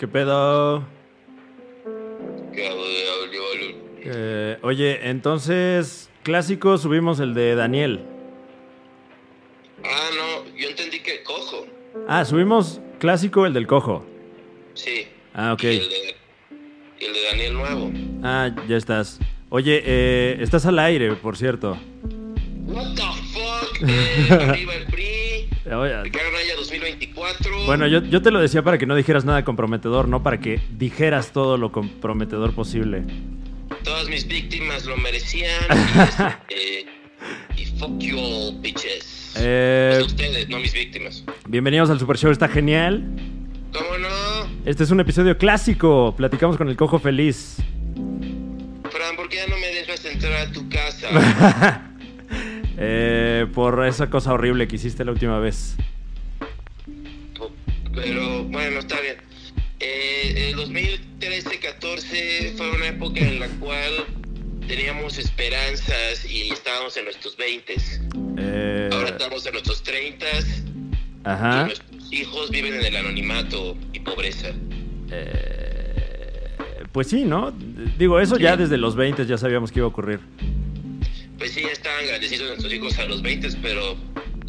¿Qué pedo? Eh, oye, entonces, clásico, subimos el de Daniel. Ah, no, yo entendí que cojo. Ah, subimos clásico, el del cojo. Sí. Ah, ok. Y el de, y el de Daniel Nuevo. Ah, ya estás. Oye, eh, estás al aire, por cierto. What the fuck? Eh, arriba el PRI. Oye, Ricardo Naya 2024. Bueno, yo, yo te lo decía para que no dijeras nada comprometedor, no para que dijeras todo lo comprometedor posible. Todas mis víctimas lo merecían. y, este, y fuck you all, bitches. Eh, Pues ustedes, no mis víctimas. bienvenidos al Super Show, está genial. ¿Cómo no? Este es un episodio clásico. Platicamos con el cojo feliz. Fran, ¿por qué ya no me dejas entrar a tu casa? Eh, por esa cosa horrible que hiciste la última vez. Pero bueno, está bien. Eh, el 2013-14 fue una época en la cual teníamos esperanzas y estábamos en nuestros 20s. Eh, Ahora estamos en nuestros 30s y ajá. nuestros hijos viven en el anonimato y pobreza. Eh, pues sí, ¿no? Digo, eso ya desde los 20 ya sabíamos que iba a ocurrir. Pues sí, ya estaban grandecitos nuestros hijos a los 20s, pero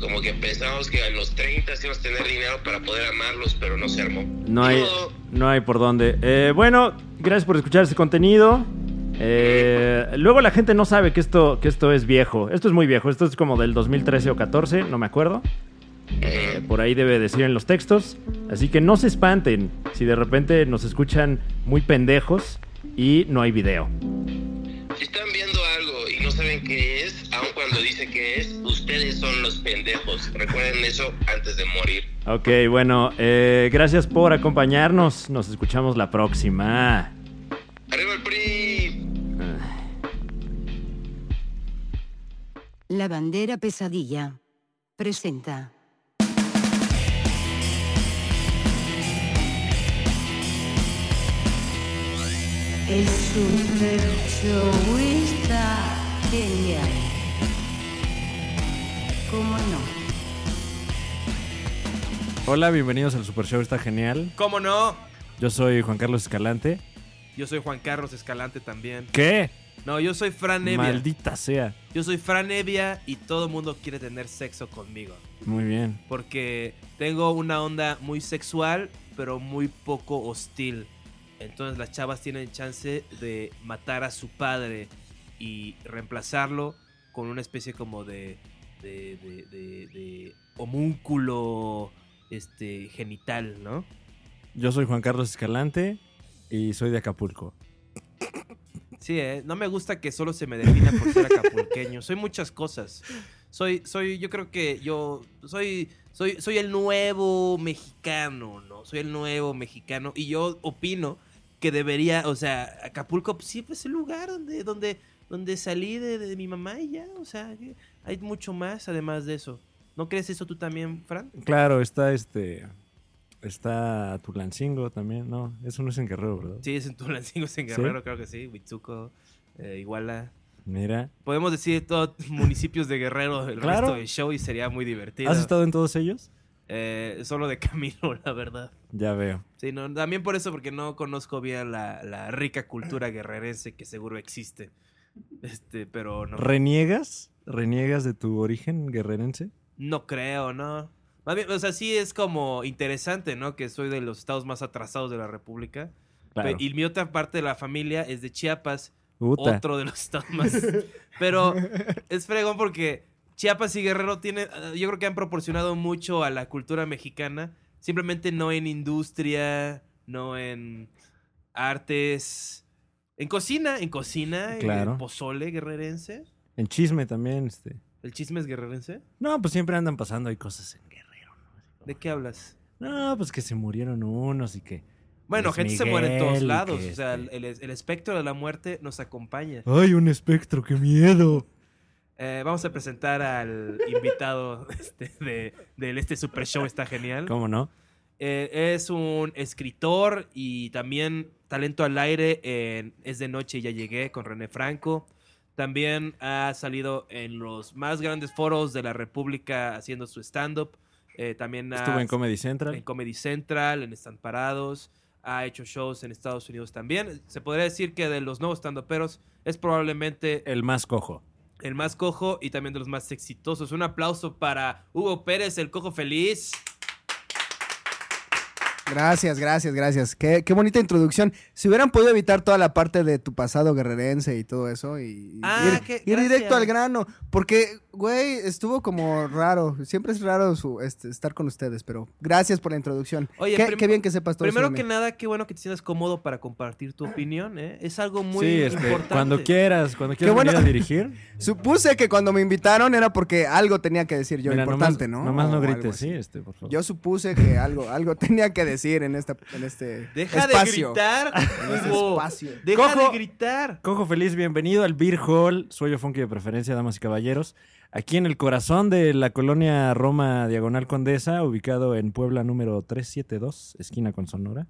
como que pensamos que a los 30 íbamos a tener dinero para poder amarlos, pero no se armó. No hay, no hay por dónde. Eh, bueno, gracias por escuchar este contenido. Eh, luego la gente no sabe que esto, que esto es viejo. Esto es muy viejo. Esto es como del 2013 o 14, no me acuerdo. Eh, por ahí debe decir en los textos. Así que no se espanten si de repente nos escuchan muy pendejos y no hay video. Si están viendo no saben qué es, aun cuando dice que es, ustedes son los pendejos. Recuerden eso antes de morir. Ok, bueno, eh, gracias por acompañarnos. Nos escuchamos la próxima. ¡Arriba el PRI! La bandera pesadilla. Presenta. El super show está genial. ¿Cómo no? Hola, bienvenidos al Super Show, está genial. ¿Cómo no? Yo soy Juan Carlos Escalante. Yo soy Juan Carlos Escalante también. ¿Qué? No, yo soy Fran Evia. Maldita sea. Yo soy Fran Evia y todo el mundo quiere tener sexo conmigo. Muy bien. Porque tengo una onda muy sexual, pero muy poco hostil. Entonces las chavas tienen chance de matar a su padre y reemplazarlo con una especie como de, de, de- de- de homúnculo este, genital, ¿no? Yo soy Juan Carlos Escalante y soy de Acapulco. Sí, eh, no me gusta que solo se me defina por ser acapulqueño. Soy muchas cosas. Soy, soy, yo creo que yo soy, soy, soy el nuevo mexicano, ¿no? Soy el nuevo mexicano y yo opino que debería, o sea, Acapulco pues, sí es el lugar donde, donde, donde salí de, de mi mamá y ya, o sea, hay mucho más además de eso. ¿No crees eso tú también, Fran? Claro, está este. Está Tulancingo también, ¿no? Eso no es en Guerrero, ¿verdad? Sí, es en Tulancingo, es en ¿Sí? Guerrero, creo que sí, Huitzuco, eh, Iguala. Mira. Podemos decir todos municipios de Guerrero el Claro. resto del show y sería muy divertido. ¿Has estado en todos ellos? Eh, solo de camino, la verdad. Ya veo. Sí, no, también por eso, porque no conozco bien la, la rica cultura guerrerense que seguro existe. Este, pero no. ¿Reniegas? ¿Reniegas de tu origen guerrerense? No creo, ¿no? Más bien, o sea, sí es como interesante, ¿no? Que soy de los estados más atrasados de la República. Claro. Y mi otra parte de la familia es de Chiapas, otro de los estados más. Pero es fregón porque Chiapas y Guerrero tienen, yo creo que han proporcionado mucho a la cultura mexicana, simplemente no en industria, no en artes, en cocina, en cocina, Claro. en pozole guerrerense. En chisme también, este. ¿El chisme es guerrerense? No, pues siempre andan pasando ahí cosas en Guerrero, ¿no? ¿De qué hablas? No, pues que se murieron unos y que. Bueno, gente se muere en todos lados. que O sea, este- el, el espectro de la muerte nos acompaña. ¡Ay, un espectro! ¡Qué miedo! Eh, vamos a presentar al invitado este, de, del este super show, está genial. ¿Cómo no? Eh, es un escritor y también talento al aire en Es de Noche y Ya Llegué con René Franco. También ha salido en los más grandes foros de la República haciendo su stand-up. Eh, también ha- Estuvo en Comedy Central. en Comedy Central, en Están Parados. ha hecho shows en Estados Unidos también. Se podría decir que de los nuevos stand-uperos es probablemente El más cojo. el más cojo y también de los más exitosos. Un aplauso para Hugo Pérez, el cojo feliz. Gracias, gracias, gracias. Qué, qué bonita introducción. Si hubieran podido evitar toda la parte de tu pasado guerrerense y todo eso y Ah, ir, qué- ir directo al grano, porque, güey, estuvo como raro. Siempre es raro su, este, estar con ustedes, pero gracias por la introducción. Oye, qué, bien que sepas todo Primero que mí. nada, qué bueno que te sientas cómodo para compartir tu opinión. ¿eh? Es algo muy sí, este, importante. cuando quieras, cuando quieras bueno. venir a dirigir. Supuse que cuando me invitaron era porque algo tenía que decir yo Mira, importante, nomás, ¿no? Nomás O no grites, sí, este, por favor. Yo supuse que algo, algo tenía que decir en, esta, en este Deja espacio. de gritar, En este espacio. Deja Cojo. de gritar. Cojo feliz, bienvenido al Beer Hall, sueño funky de preferencia, damas y caballeros. Aquí en el corazón de la colonia Roma Diagonal Condesa, ubicado en Puebla número 372, esquina con Sonora,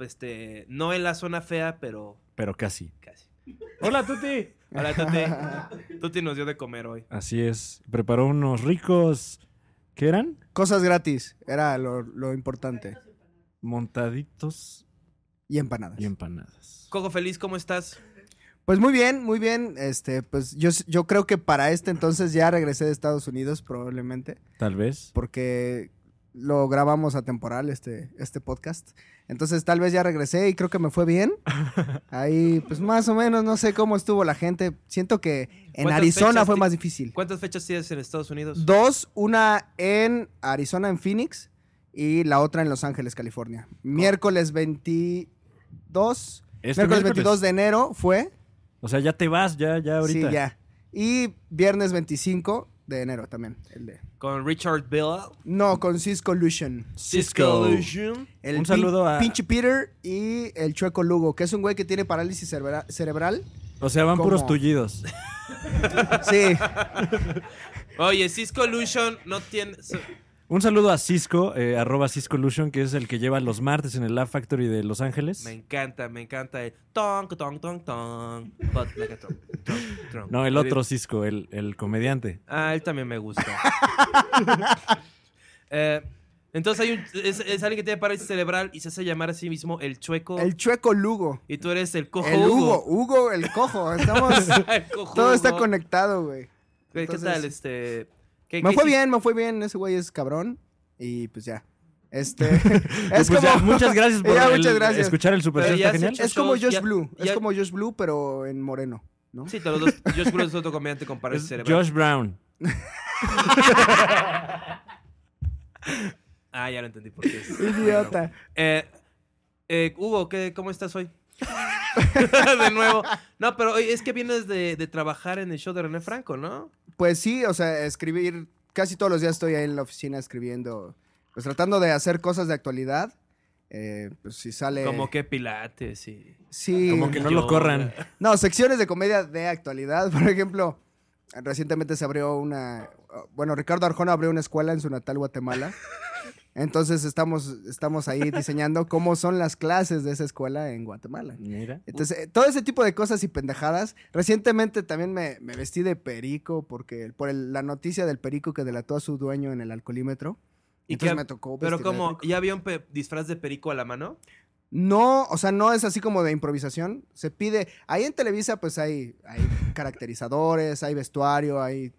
Este, no en la zona fea, pero pero casi. casi. Hola, Tuti. Hola, Tuti. Tuti nos dio de comer hoy. Así es, preparó unos ricos, ¿qué eran? Cosas gratis, era lo, lo importante. Montaditos Y empanadas. y empanadas. Cojo feliz, ¿cómo estás? Pues muy bien, muy bien. Este, pues yo, yo creo que para este entonces ya regresé de Estados Unidos, probablemente, Tal vez. porque lo grabamos a temporal, este, este podcast. Entonces tal vez ya regresé y creo que me fue bien. Ahí, pues más o menos, no sé cómo estuvo la gente. Siento que en ¿Cuántas Arizona fue más difícil. ¿Cuántas fechas tienes en Estados Unidos? Dos, una en Arizona, en Phoenix, y la otra en Los Ángeles, California. Miércoles 22. Este miércoles miércoles. 22 de enero fue. O sea, ya te vas, ya, ya ahorita. Sí, ya. Y viernes 25 de enero también. El de... Con Richard Bill. No, con Cisco Lucian. Cisco. Illusion. El Un pin- saludo a- Pinche Peter y el Chueco Lugo, que es un güey que tiene parálisis cerebra- cerebral. O sea, van puros tullidos. Sí. Oye, Cisco Illusion no tiene. Un saludo a Cisco, eh, arroba Ciscolution, que es el que lleva los martes en el Lab Factory de Los Ángeles. Me encanta, me encanta el tong, tong, tong, tong. But like a tong, tong, tong. No, el otro Cisco, el, el comediante. Ah, él también me gusta. Eh, entonces hay un, es, es alguien que tiene parálisis cerebral y se hace llamar a sí mismo el chueco. El Chueco Lugo. y tú eres el cojo El Hugo. Hugo. Hugo, el cojo. Estamos... El cojo todo está conectado, güey. ¿Qué, tal? Este, ¿qué- Me qué fue bien, me fue bien. Ese güey es cabrón. Y pues ya. Este. es Pues ya, como. muchas gracias por Ya, el- muchas gracias. escuchar el Super genial. Es como Josh ya- Blue. ya- Es como Josh Blue, pero en moreno. ¿no? Sí, todos los dos. Josh Blue es otro comediante con parálisis Es cerebral. Josh Brown. Ah, ya lo entendí por qué. es. Idiota. Eh, eh, Hugo, ¿qué, ¿cómo estás hoy? de nuevo. No, pero es que vienes de, de trabajar en el show de René Franco, ¿no? Pues sí, o sea, escribir. Casi todos los días estoy ahí en la oficina escribiendo. Pues tratando de hacer cosas de actualidad. Eh, pues si sale. Como que pilates y... Sí. Como que no lo corran. No, secciones de comedia de actualidad. Por ejemplo, recientemente se abrió una. Bueno, Ricardo Arjona abrió una escuela en su natal Guatemala. Entonces estamos, estamos ahí diseñando cómo son las clases de esa escuela en Guatemala. Mira. Entonces, eh, todo ese tipo de cosas y pendejadas. Recientemente también me, me vestí de perico porque por el- la noticia del perico que delató a su dueño en el alcoholímetro. ¿Y Entonces qué- me tocó Pero como. ¿ya había un disfraz de perico a la mano? No, o sea, no es así como de improvisación. Se pide. Ahí en Televisa, pues hay, hay caracterizadores, hay vestuario, hay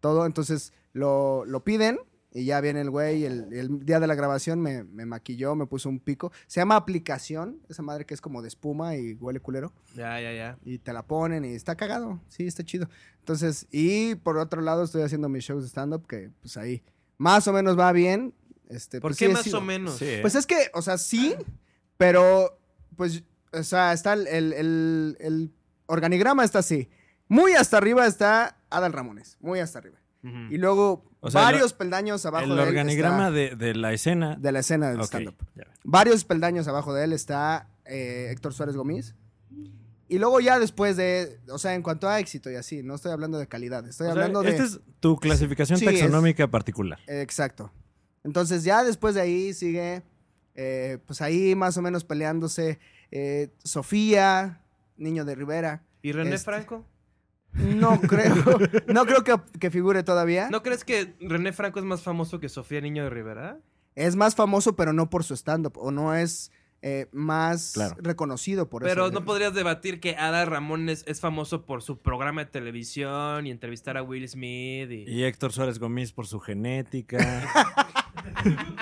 todo. Entonces lo, lo piden y ya viene el güey. El, el día de la grabación me, me maquilló, me puso un pico. Se llama aplicación, esa madre que es como de espuma y huele culero. Ya, ya, ya. Y te la ponen y está cagado. Sí, está chido. Entonces, y por otro lado, estoy haciendo mis shows de stand-up que, pues ahí, más o menos va bien. Este, ¿Por pues, qué sí más o menos? Sí, ¿eh? Pues es que, o sea, sí, pero, pues, o sea, está el, el- el- el organigrama está así. Muy hasta arriba está Adal Ramones, muy hasta arriba. Y luego O sea, varios peldaños abajo el de él organigrama está- de, de la escena. de la escena del Ok, stand-up. Varios peldaños abajo de él está eh, Héctor Suárez Gómez. Y luego ya después de, o sea, en cuanto a éxito y así, no estoy hablando de calidad, estoy O sea, hablando de... Esta es tu clasificación Sí, es- taxonómica particular. Exacto. Entonces ya después de ahí sigue, eh, pues ahí más o menos peleándose eh, Sofía, Niño de Rivera. ¿Y René Este- Franco? No creo, no creo que, que figure todavía. ¿No crees que René Franco es más famoso que Sofía Niño de Rivera? Es más famoso, pero no por su stand-up, o no es eh, más Claro. reconocido por Pero eso. no podrías debatir que Adal Ramones es famoso por su programa de televisión y entrevistar a Will Smith y... Y Héctor Suárez Gómez por su genética.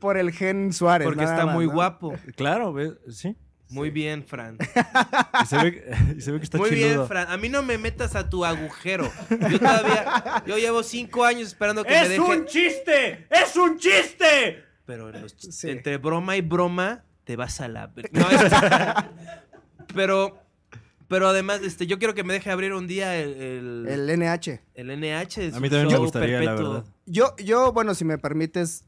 Por el gen Suárez. porque nada está más, muy ¿no? guapo. claro, sí. Muy bien, Fran. Y se ve, y se ve que está Muy chiludo. bien, Fran. A mí no me metas a tu agujero. Yo todavía... Yo llevo cinco años esperando que me ¡Es deje... un chiste! ¡Es un chiste! Pero en los ch- Sí. entre broma y broma te vas a la... No, este- pero... Pero además, este, yo quiero que me deje abrir un día el... El, El NH. el NH. A mí también me gustaría, la verdad. Yo, yo, bueno, si me permites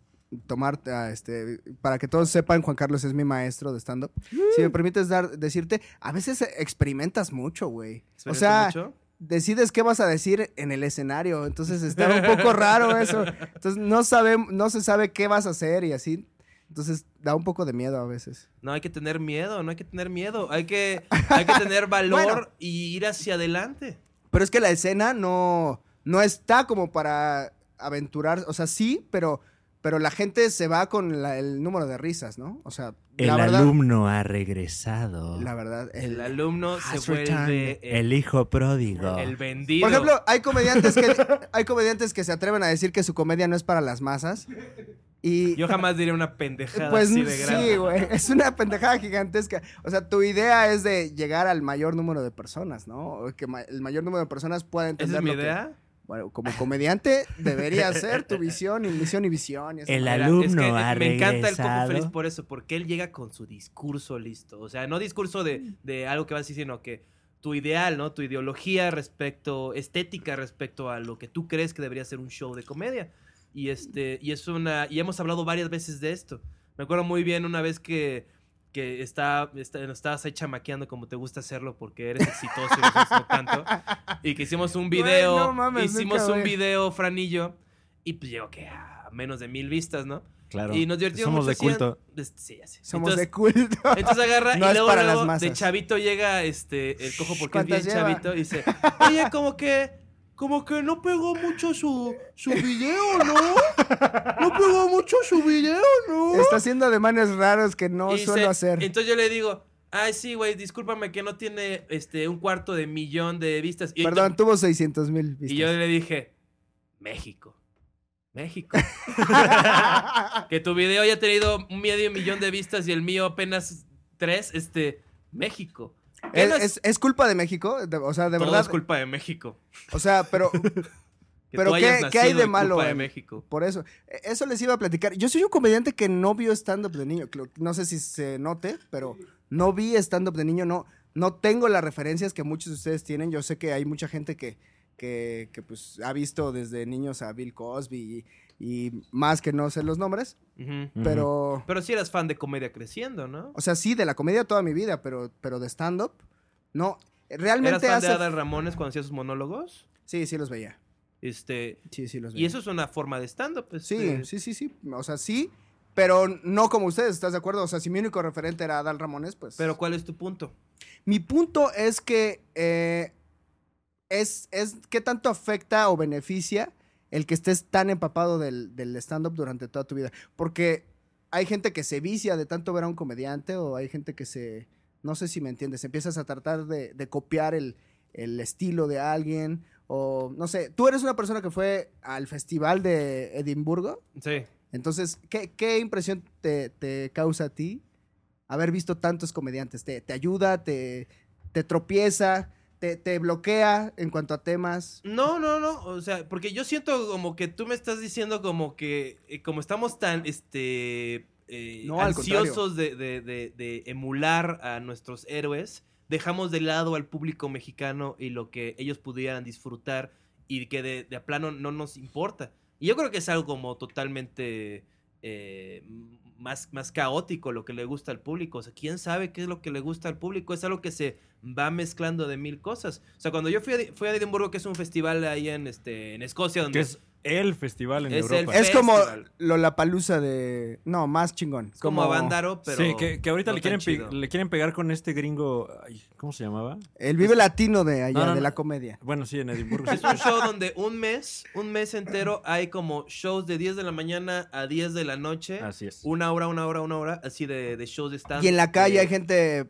tomar, ah, este, para que todos sepan, Juan Carlos es mi maestro de stand-up. Si me permites dar, decirte, a veces experimentas mucho, güey. O sea, mucho? decides qué vas a decir en el escenario. Entonces está un poco raro eso. Entonces no sabemos, no se sabe qué vas a hacer y así. Entonces da un poco de miedo a veces. No hay que tener miedo, no hay que tener miedo. Hay que, hay que tener valor Bueno. y ir hacia adelante. Pero es que la escena no, no está como para aventurar. O sea, sí, pero, pero la gente se va con la- el número de risas, ¿no? O sea, El la verdad. alumno ha regresado. La verdad. El alumno se vuelve el, El hijo pródigo. el vendido. Por ejemplo, hay comediantes que hay comediantes que se atreven a decir que su comedia no es para las masas. Y yo jamás diría una pendejada pues así de grande. sí, güey, es una pendejada gigantesca. O sea, tu idea es de llegar al mayor número de personas, ¿no? Que ma- el mayor número de personas pueda ¿Esa entender es mi lo que- idea? Bueno, como comediante debería ser tu visión y misión y visión. y El alumno es que, ha me encanta el Coco. Feliz por eso, porque él llega con su discurso listo. O sea, no discurso de, de algo que vas a decir, sino que tu ideal, ¿no? Tu ideología respecto, estética respecto a lo que tú crees que debería ser un show de comedia. Y este, y es una, y hemos hablado varias veces de esto. Me acuerdo muy bien una vez que, que está, está- nos estabas ahí chamaqueando como te gusta hacerlo porque eres exitoso y no tanto. Y que hicimos un video, no mames, hicimos un video, Franillo, y pues llegó que a menos de mil vistas, ¿no? Claro. Y nos divertimos Somos mucho. de culto. hacían- des- Sí, ya sé. Somos entonces, de culto. entonces agarra No y luego, para las luego masas. de chavito llega este el cojo porque es bien chavito y dice, oye, como que como que no pegó mucho su, su video, ¿no? No pegó mucho su video, ¿no? Está haciendo ademanes raros que no Y suelo se- hacer. Entonces yo le digo, ay, sí, güey, discúlpame que no tiene este un cuarto de millón de vistas. Y, Perdón, tuvo 600 mil vistas. y yo le dije, México. México. que tu video haya tenido un medio millón de vistas y el mío apenas tres, este, México. ¿Qué ¿Es, es- es- es culpa de México? De- o sea, de todo verdad. es culpa de México. O sea, pero Que Pero ¿qué- qué hay de es culpa malo de en- México. por eso. E- Eso les iba a platicar. Yo soy un comediante que no vio stand-up de niño. No sé si se note, pero no vi stand-up de niño. No, no tengo las referencias que muchos de ustedes tienen. Yo sé que hay mucha gente que, que, que, pues, ha visto desde niños a Bill Cosby y, y más que no sé los nombres. Pero, Pero si eras fan de comedia creciendo, ¿no? o sea, sí, de la comedia toda mi vida, pero, pero de stand-up, no. ¿Eras Realmente fan hace... de Adal Ramones cuando hacía sus monólogos? Sí, sí los veía. Este, Sí, sí los veía. y eso es una forma de stand-up. Sí, este, sí, sí, sí. O sea, sí, pero no como ustedes, ¿estás de acuerdo? O sea, si mi único referente era Adal Ramones, pues... Pero ¿cuál es tu punto? Mi punto es que eh, es, es qué tanto afecta o beneficia el que estés tan empapado del, del stand-up durante toda tu vida. Porque hay gente que se vicia de tanto ver a un comediante o hay gente que se... No sé si me entiendes, empiezas a tratar de, de copiar el, el estilo de alguien o no sé, tú eres una persona que fue al festival de Edimburgo. Sí. Entonces, ¿qué, qué impresión te, te causa a ti haber visto tantos comediantes? ¿Te, te ayuda? Te, ¿Te tropieza? Te, ¿Te bloquea en cuanto a temas? No, no, no. O sea, porque yo siento como que tú me estás diciendo como que, eh, como estamos tan, este, eh, No, ansiosos de, de- de- de emular a nuestros héroes, dejamos de lado al público mexicano y lo que ellos pudieran disfrutar y que de, a plano no nos importa. Y yo creo que es algo como totalmente eh, más, más caótico lo que le gusta al público. O sea, ¿quién sabe qué es lo que le gusta al público? Es algo que se va mezclando de mil cosas. O sea, cuando yo fui a, fui a Edimburgo, que es un festival ahí en, este, en Escocia, donde... Es el festival en Es el Europa. Es como. Lollapalooza de... No, más chingón. Es como Avándaro, pero. sí, que, que ahorita no le, quieren chido. le quieren pegar con este gringo. ay, ¿Cómo se llamaba? El Vive Latino de allá, No, no, de la comedia. Bueno, sí, en Edimburgo. Es un show donde un mes, un mes entero hay como shows de 10 de la mañana a 10 de la noche. Así es. Una hora, una hora, una hora, así de, de shows de stand. Y en la calle hay gente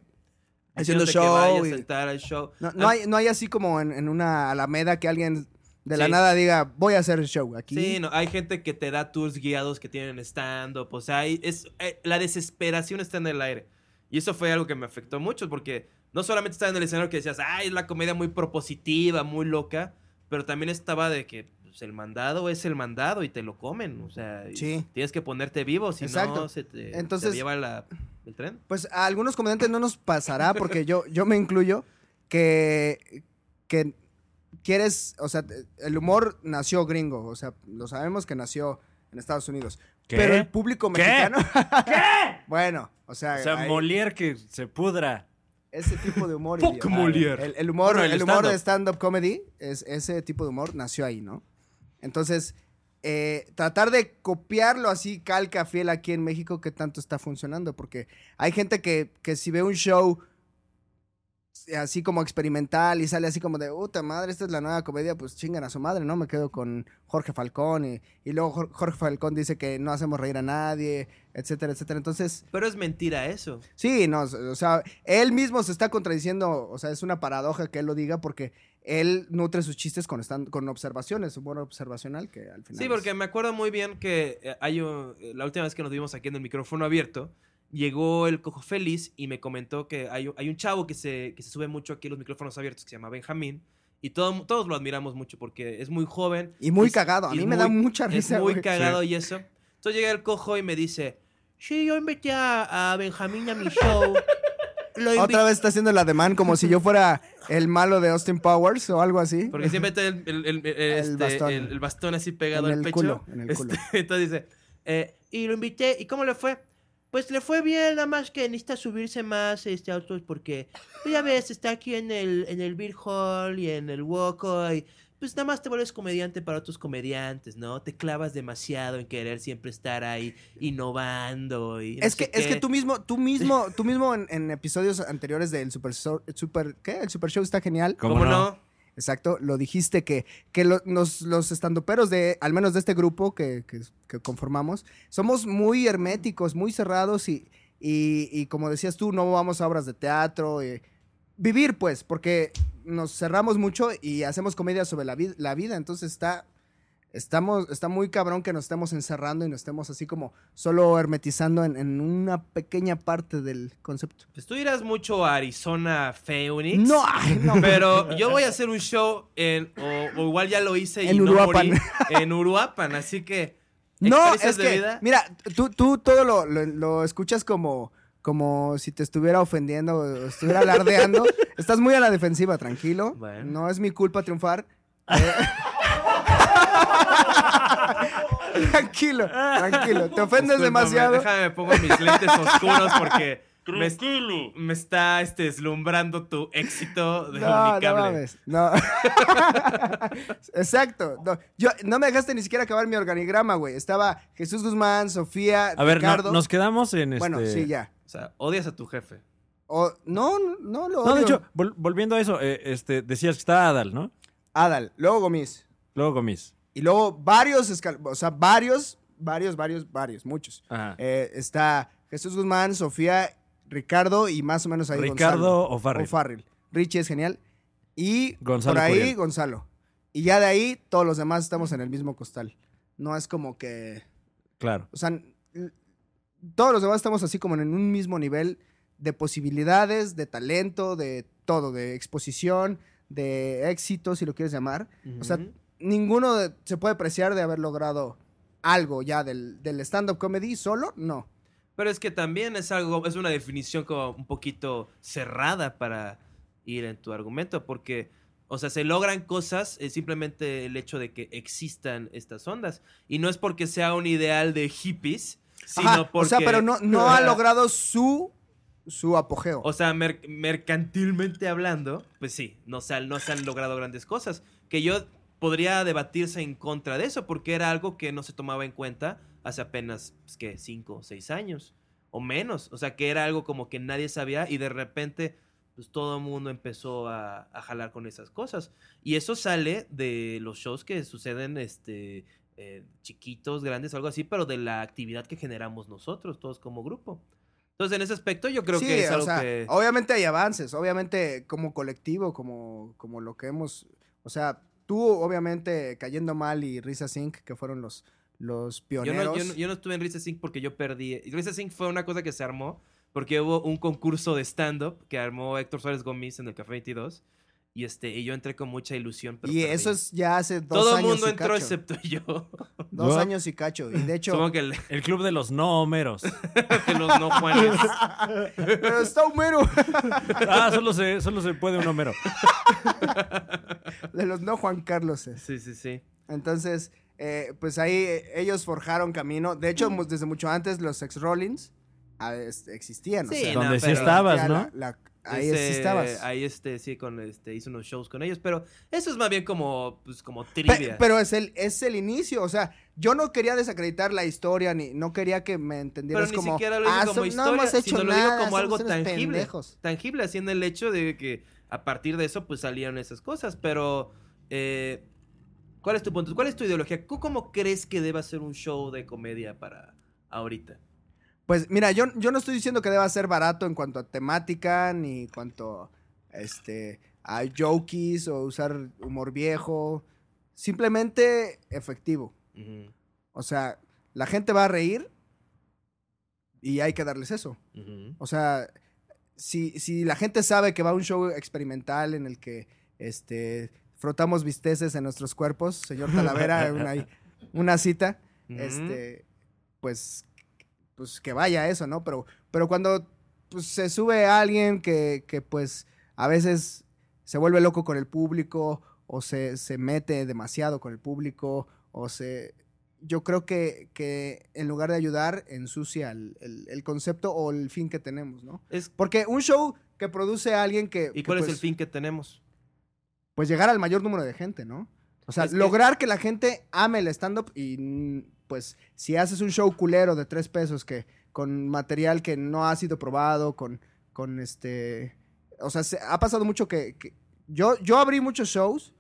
haciendo que show. vaya a y- sentar al show. No, no Ah, hay, no hay así como en, en una alameda que alguien de la Sí. nada diga, voy a hacer el show aquí. Sí, no, hay gente que te da tours guiados que tienen stand-up. O sea, hay- es, eh, la desesperación está en el aire. Y eso fue algo que me afectó mucho porque no solamente estaba en el escenario que decías, ay, es la comedia muy propositiva, muy loca, pero también estaba de que pues, el mandado es el mandado y te lo comen. O sea, Sí. tienes que ponerte vivo, si Exacto. no se te, Entonces- te lleva la- el tren. Pues a algunos comediantes no nos pasará, porque yo, yo me incluyo, que, que quieres, o sea, el humor nació gringo, o sea, lo sabemos que nació en Estados Unidos. ¿Qué? Pero el público ¿Qué? mexicano... Bueno, o sea, O sea, hay Molière que se pudra. ese tipo de humor. Fuck. Molière. El, el humor, Bueno, el el humor de stand-up. comedy, es, ese tipo de humor nació ahí, ¿no? Entonces, eh, tratar de copiarlo así, calca fiel aquí en México, ¿qué tanto está funcionando? Porque hay gente que, que si ve un show así como experimental y sale así como de, puta madre, esta es la nueva comedia, pues chingan a su madre, ¿no? Me quedo con Jorge Falcón y, y luego Jor- Jorge Falcón dice que no hacemos reír a nadie, etcétera, etcétera. Entonces, Pero es mentira eso. Sí, no, o sea, él mismo se está contradiciendo, o sea, es una paradoja que él lo diga porque él nutre sus chistes con, estan- con observaciones, humor observacional que al final... Sí, es- porque me acuerdo muy bien que eh, hay un- eh, la última vez que nos vimos aquí en el micrófono abierto, llegó el Cojo Feliz y me comentó que hay, un- hay un chavo que se, que se sube mucho aquí a los micrófonos abiertos que se llama Benjamín. Y todo- todos lo admiramos mucho porque es muy joven. Y muy es- cagado, a mí me da muy- mucha risa, Es muy güey. cagado y eso. Entonces llega el Cojo y me dice, sí, yo invité a, a Benjamín a mi show. Otra vez está haciendo el ademán como si yo fuera el malo de Austin Powers o algo así. Porque siempre está el, el- el- el- este, bastón. el- el bastón así pegado En al el pecho. culo, en el Este, culo. entonces dice, eh, y lo invité, ¿y cómo le fue? Pues le fue bien, nada más que necesita subirse más este autos porque, pues ya ves, está aquí en el, en el Beer Hall y en el Woco y pues nada más te vuelves comediante para otros comediantes, ¿no? Te clavas demasiado en querer siempre estar ahí innovando y no Es que, es que tú mismo, tú mismo, tú mismo en, en episodios anteriores del Super, Show- Super, ¿qué? El Super Show está genial. ¿Cómo no? Exacto, lo dijiste que, que lo- nos- los estandoperos de, al menos de este grupo que, que- conformamos, somos muy herméticos, muy cerrados y, y- y como decías tú, no vamos a obras de teatro. eh, vivir, pues, porque nos cerramos mucho y hacemos comedia sobre la, la vida, entonces está... Estamos, está muy cabrón que nos estemos encerrando y nos estemos así como solo hermetizando en, en una pequeña parte del concepto. Pues tú irás mucho a Arizona Phoenix. No, no. Pero yo voy a hacer un show en, o, o igual ya lo hice y En no Uruapan. morí, en Uruapan, así que No, es de que, vida. mira, tú, tú todo lo, lo- lo escuchas como, como si te estuviera ofendiendo o estuviera alardeando. Estás muy a la defensiva, tranquilo. Bueno. No es mi culpa triunfar. Eh, tranquilo, tranquilo. Te ofendes demasiado. Déjame pongo mis lentes oscuros porque me, me está este, deslumbrando tu éxito de No, no Unicable. mames. No. Exacto. No, yo, no me dejaste ni siquiera acabar mi organigrama, güey. Estaba Jesús Guzmán, Sofía, A ver, no- Ricardo. nos quedamos en este. Bueno, sí, ya. O sea, odias a tu jefe. O, no, no, no lo No, de odio. hecho, vol- volviendo a eso, eh, este, decías que está Adal, ¿no? Adal, luego Gomis. Luego Gomis. Y luego varios, escal- o sea, varios, varios, varios, varios, muchos. Eh, está Jesús Guzmán, Sofía, Ricardo y más o menos ahí Ricardo Gonzalo. O'Farrill. Richie es genial. Y Gonzalo por ahí Curiel. Gonzalo. Y ya de ahí todos los demás estamos en el mismo costal. No es como que... Claro. O sea, todos los demás estamos así como en un mismo nivel de posibilidades, de talento, de todo, de exposición, de éxito, si lo quieres llamar. O sea. Ninguno de- se puede apreciar de haber logrado algo ya del, del stand-up comedy solo, no. Pero es que también es algo, es una definición como un poquito cerrada para ir en tu argumento, porque, o sea, se logran cosas es simplemente el hecho de que existan estas ondas. Y no es porque sea un ideal de hippies, sino Ajá, porque... O sea, pero no, no ha logrado su, su apogeo. O sea, mer- mercantilmente hablando, pues sí, no se, han, no se han logrado grandes cosas. Que yo podría debatirse en contra de eso, porque era algo que no se tomaba en cuenta hace apenas, pues, ¿qué? Cinco o seis años, o menos. O sea, que era algo como que nadie sabía y de repente, pues todo el mundo empezó a, a jalar con esas cosas. Y eso sale de los shows que suceden, este, eh, chiquitos, grandes, algo así, pero de la actividad que generamos nosotros, todos como grupo. Entonces, en ese aspecto, yo creo Sí, que es o algo sea, que. obviamente hay avances, obviamente como colectivo, como, como lo que hemos, o sea, tú obviamente cayendo mal y Risa Sync, que fueron los, los Yo pioneros. no, yo, no, yo no estuve en Risa Sync porque yo perdí. Risa Sync fue una cosa que se armó porque hubo un concurso de stand-up que armó Héctor Suárez Gómez en el Café 22. Y, este, y yo entré con mucha ilusión. Pero y perdí. eso es ya hace dos Todo el años mundo y entró cacho. excepto yo. Dos años y cacho. Y de hecho, Supongo que el- El club de los no homeros. de los no Juanes. pero está Homero, Ah, solo se, solo se puede un homero. de los no Juan Carlos. Sí, sí, sí. Entonces, eh, pues ahí eh, ellos forjaron camino. De hecho, mu- desde mucho antes los ex Rollins ah, es- existían. o Sí, sea, no, Donde sí estabas, ¿no? la- la- ahí sí estabas. Ahí este, sí, con, este, hizo unos shows con ellos. Pero eso es más bien como, pues, como Pe- trivia. pero es el, es el inicio, o sea, yo no quería desacreditar la historia, ni no quería que me entendieras Pero ni como, siquiera lo digo "Ah, como historia, no hemos hecho sino lo nada, digo como algo tangible. pendejos". Tangible, así en el hecho de que a partir de eso, pues salieron esas cosas. Pero, eh, ¿cuál es tu punto? ¿Cuál es tu ideología? ¿Tú cómo crees que deba ser un show de comedia para ahorita? Pues mira, yo, yo no estoy diciendo que deba ser barato en cuanto a temática, ni en cuanto este, a jokes o usar humor viejo, simplemente efectivo. O sea, la gente va a reír y hay que darles eso. O sea, si, si la gente sabe que va a un show experimental en el que este, frotamos bisteces en nuestros cuerpos, señor Talavera, una, una cita, este, pues, pues que vaya a eso, ¿no? Pero, pero cuando pues, se sube alguien que, que, pues, a veces se vuelve loco con el público o se, se mete demasiado con el público o se... Yo creo que, que en lugar de ayudar, ensucia el, el- el concepto o el fin que tenemos, ¿no? Es- Porque un show que produce a alguien que... ¿Y que, cuál es el pues, fin que tenemos? pues llegar al mayor número de gente, ¿no? O sea, Es que- lograr que... la gente ame el stand-up y pues si haces un show culero de tres pesos que con material que no ha sido probado, con, con este... O sea, se- ha pasado mucho que... que- yo, yo abrí muchos shows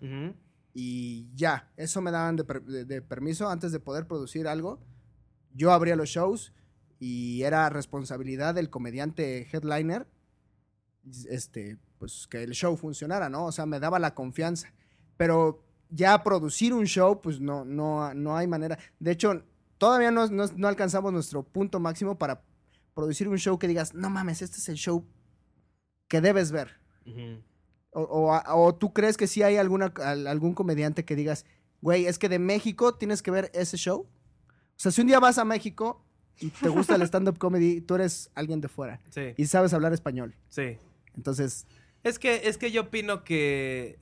y ya, eso me daban de, de- de permiso antes de poder producir algo. Yo abría los shows y era responsabilidad del comediante headliner, este, pues que el show funcionara, ¿no? O sea, me daba la confianza. Pero ya producir un show, pues no, no, no hay manera. De hecho, todavía no, no- no alcanzamos nuestro punto máximo para producir un show que digas, no mames, este es el show que debes ver. O, o tú crees que sí hay alguna, al- algún comediante que digas, güey, es que de México tienes que ver ese show? O sea, si un día vas a México y te gusta el stand-up comedy, tú eres alguien de fuera Sí, y sabes hablar español. sí. Entonces, Es que, es que yo opino que,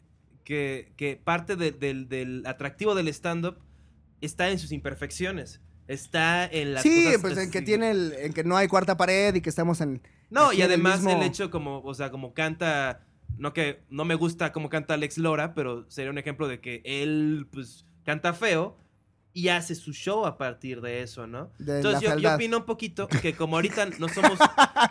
que, que parte de- del, del atractivo del stand-up está en sus imperfecciones. Está en las sí, cosas- pues en que tiene el, en que no hay cuarta pared y que estamos en... No, y el además el, hecho como, o sea, como canta, no que no me gusta como canta Alex Lora, pero sería un ejemplo de que él, pues, canta feo y hace su show a partir de eso, ¿no? de Entonces yo, yo opino un poquito que como ahorita no somos,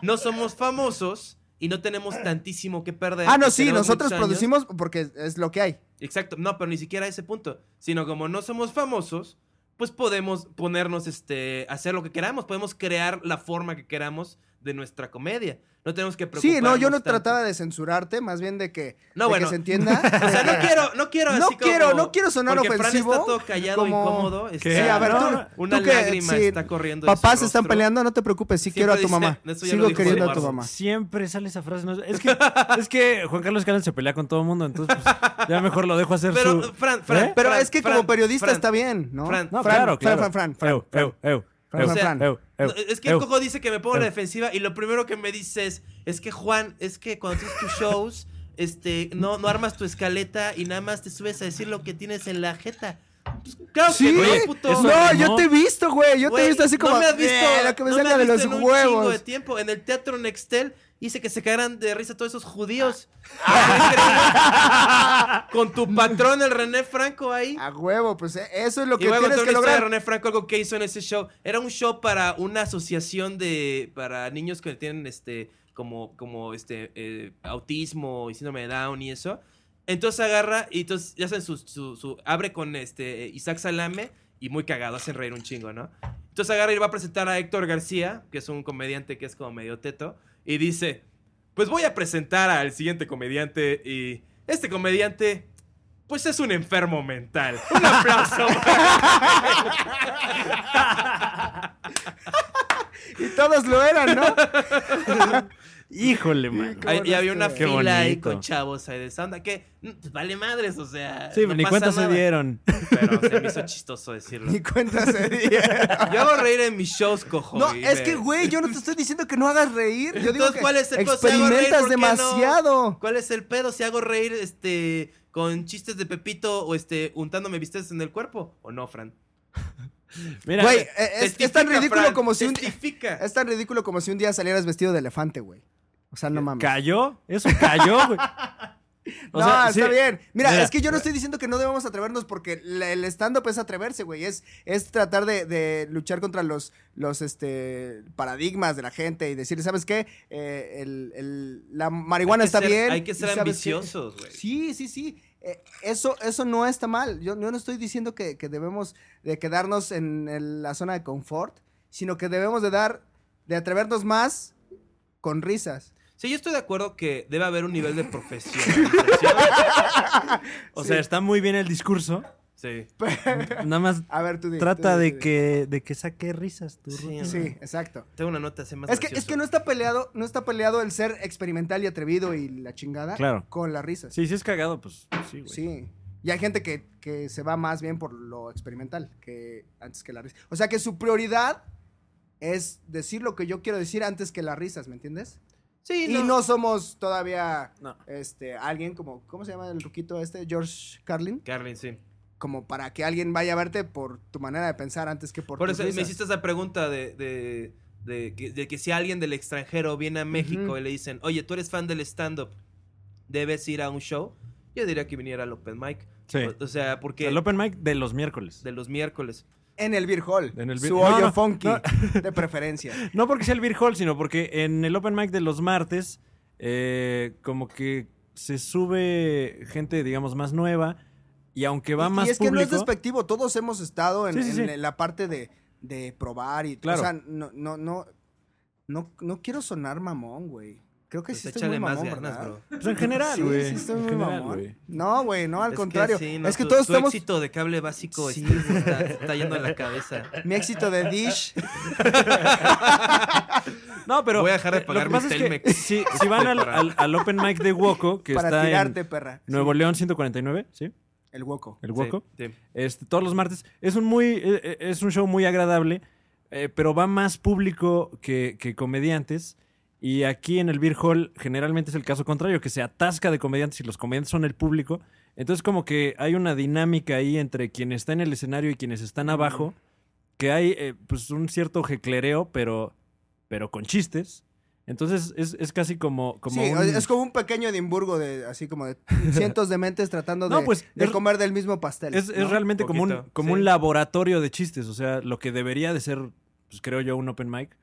no somos famosos y no tenemos tantísimo que perder. Ah, no, sí, nosotros producimos porque es lo que hay. Exacto, no, pero ni siquiera a ese punto, sino como no somos famosos, pues podemos ponernos, este, hacer lo que queramos, podemos crear la forma que queramos de nuestra comedia. No tenemos que Sí, preocuparnos no, yo no tanto. trataba de censurarte, más bien de que, No, de bueno. que se entienda. O sea, no quiero, no quiero No así como- quiero- no quiero sonar porque ofensivo, Fran está todo callado, como- incómodo. ¿Qué? está- Sí, a ver, No, tú, no, una tú que- lágrima sí, está corriendo Papás se están peleando, no te preocupes, sí Siempre quiero a tu mamá. Sigo queriendo a tu mamá. Siempre sale esa frase. ¿no? Es, que, es que Juan Carlos Calán se pelea con todo el mundo, entonces pues, ya mejor lo dejo hacer Pero, su... Fran, Fran, ¿Eh? Pero Fran, es que Fran, como periodista Fran, está bien, ¿no? Fran, No, Fran, claro, claro. Fran, Fran, Fran. Fran, Fran, eu, eu, No, es que eu. Cojo dice que me pongo a la defensiva y lo primero que me dices es que Juan, es que cuando tienes tus shows, este, no, no armas tu escaleta y nada más te subes a decir lo que tienes en la jeta. Pues, claro Sí, que no, puto. No, yo te he visto, güey. Yo te he visto así como. No me has visto, "Eh, lo que me no salga has de visto los en un chingo de huevos. tiempo. En el teatro Nextel hice que se cagaran de risa todos esos judíos. Ah. con tu patrón, el René Franco, ahí. A huevo, pues eh, eso es lo Y que voy a tienes que de lograr. René Franco, algo que hizo en ese show. Era un show para una asociación de. para niños que tienen este. como, como este. eh, autismo y síndrome de Down y eso. Entonces agarra y entonces ya hacen su, su, su- abre con este Isaac Salame y muy cagado, hacen reír un chingo, ¿no? Entonces agarra y va a presentar a Héctor García, que es un comediante que es como medio teto, y dice, pues voy a presentar al siguiente comediante y este comediante, pues es un enfermo mental. Un aplauso. Y todos lo eran, ¿no? Híjole, man. Ay, y había una Qué fila ahí con chavos ahí de esa onda que mm, pues vale madres, o sea. Sí, no ni cuenta se dieron. Pero se me hizo chistoso decirlo. Ni cuenta se dieron. Yo hago reír en mis shows, cojo. No, es que, güey, yo no te estoy diciendo que no hagas reír. Yo digo Entonces, que ¿cuál es el hago reír, experimentas ¿por qué no? demasiado. ¿Cuál es el pedo si hago reír este con chistes de Pepito o este untándome vistes en el cuerpo? ¿O no, Fran? Mira, Güey, es, es tan ridículo Fran, como si un es tan ridículo como si un día salieras vestido de elefante, güey. O sea, no mames. ¿cayó? Eso cayó, güey. O no, sea, está sí. bien. Mira, Mira, es que yo no estoy diciendo que no debamos atrevernos porque el stand-up es atreverse, güey. Es, es tratar de, de luchar contra los, los este, paradigmas de la gente y decirle, ¿sabes qué? Eh, el- el- la marihuana está ser- bien. Hay que ser ambiciosos, güey. Sí, sí, sí. Eh, eso, eso no está mal. Yo, yo no estoy diciendo que, que debemos de quedarnos en el- la zona de confort, sino que debemos de dar, de atrevernos más con risas. Sí, yo estoy de acuerdo que debe haber un nivel de profesionalización. O Sí. sea, está muy bien el discurso. sí. Nada más A ver, tú di, trata tú di, de tú que, de que saque risas. tu Sí. Sí, exacto. Tengo una nota así más Es que, es que no está peleado, no está peleado el ser experimental y atrevido y la chingada Claro. con las risas. Sí, sí es cagado, pues sí, güey. Sí. Y hay gente que, que se va más bien por lo experimental que antes que la risa. O sea que su prioridad es decir lo que yo quiero decir antes que las risas, ¿me entiendes? Sí, Y no somos todavía No. este alguien como ¿cómo se llama el ruquito este? George Carlin, Carlin, sí. como para que alguien vaya a verte por tu manera de pensar antes que por, Por tus eso me hiciste esa pregunta de, de, de que, de que si alguien del extranjero viene a México y le dicen, oye, tú eres fan del stand-up, debes ir a un show, yo diría que viniera al Open Mic. Sí. O, o sea, porque El open mic de los miércoles. de los miércoles. En el Beer Hall. En el Beer- Su hoyo no, funky, no. de preferencia. No porque sea el Beer Hall, sino porque en el open mic de los martes, eh, como que se sube gente, digamos, más nueva. Y aunque va y, más y es que no es despectivo, todos hemos estado en, Sí, sí, en sí. la parte de, de probar y Claro. o sea, no, no, no, no, no quiero sonar mamón, güey. Creo que Pues sí estoy échale muy más mamón, ganas, bro. Pues en general, Sí, güey. sí estoy en muy general, mamón. güey. No, güey, no, al Es que contrario. sí, no, es que tu- todos tu estamos éxito de cable básico Sí. está, yendo en la cabeza. mi éxito de Dish. No, pero. Voy a dejar de eh, pagar que mi pasa es que Telmex. si, si van al, al- al open mic de Woco, que para está tirarte, en perra. Nuevo Sí, León 149, ¿sí? El hueco. El Woco. Sí, sí. Este, todos los martes. Es un muy, eh, eh, es un show muy agradable, eh, pero va más público que, que comediantes. Y aquí en el Beer Hall generalmente es el caso contrario, que se atasca de comediantes y los comediantes son el público. Entonces como que hay una dinámica ahí entre quien está en el escenario y quienes están abajo, que hay eh, pues un cierto jeclereo, pero, pero con chistes. Entonces es, es casi como... como sí, un- es como un pequeño Edimburgo de así como de cientos de mentes tratando No, de, pues, de es- comer del mismo pastel. Es, es realmente como un, como sí. un laboratorio de chistes, o sea, lo que debería de ser, pues creo yo, un open mic.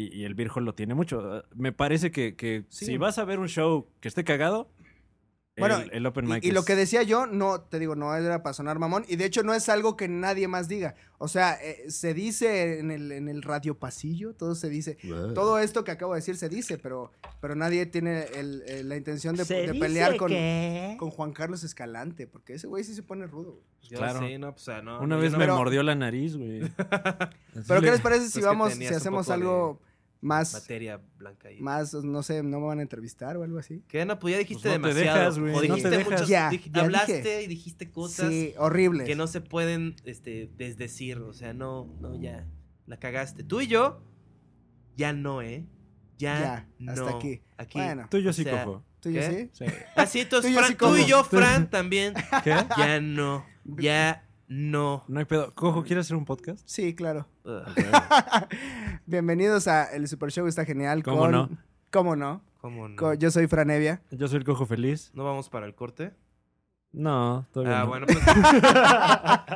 Y, y el Beer Hall lo tiene mucho. Me parece que, que Sí. si vas a ver un show que esté cagado, Bueno, el, el open mic y lo es- que decía yo, no, te digo, no era para sonar mamón. Y de hecho no es algo que nadie más diga. O sea, eh, se dice en el, en el radio pasillo, todo se dice. Todo esto que acabo de decir se dice, pero, pero nadie tiene el- el- la intención de, de pelear con, con Juan Carlos Escalante. Porque ese güey sí se pone rudo. güey. Yo Claro. sí, no, pues, o sea, no. Una vez no me Pero- mordió la nariz, güey. Pero ¿qué les parece si vamos, si hacemos algo más, Materia blanca ahí. más, no sé, no me van a entrevistar o algo así? Que no, pues ya dijiste Pues no te demasiado. dejas, o no te dijiste dejas. muchas. Ya, dij- ya hablaste dije. y dijiste cosas Sí, horrible. que no se pueden este, desdecir. O sea, no, no, ya. La cagaste. Tú y yo, ya no, ¿eh? Ya, Ya, hasta no. aquí. Aquí. Bueno. Tú y yo O sí sea, cojo. ¿Tú y yo sí? Sí. Así, entonces, Tú y yo Fran, sí tú y yo, Fran, también. ¿Qué? Ya no. Ya no. No hay pedo. Cojo, ¿quieres hacer un podcast? Sí, claro. Ugh, Bienvenidos a El Super Show, está genial. ¿Cómo con- no? ¿Cómo no? ¿Cómo no? Co- Yo soy Franevia. Yo soy el cojo feliz. ¿No vamos para el corte? No, todavía Ah, no. bueno, pues,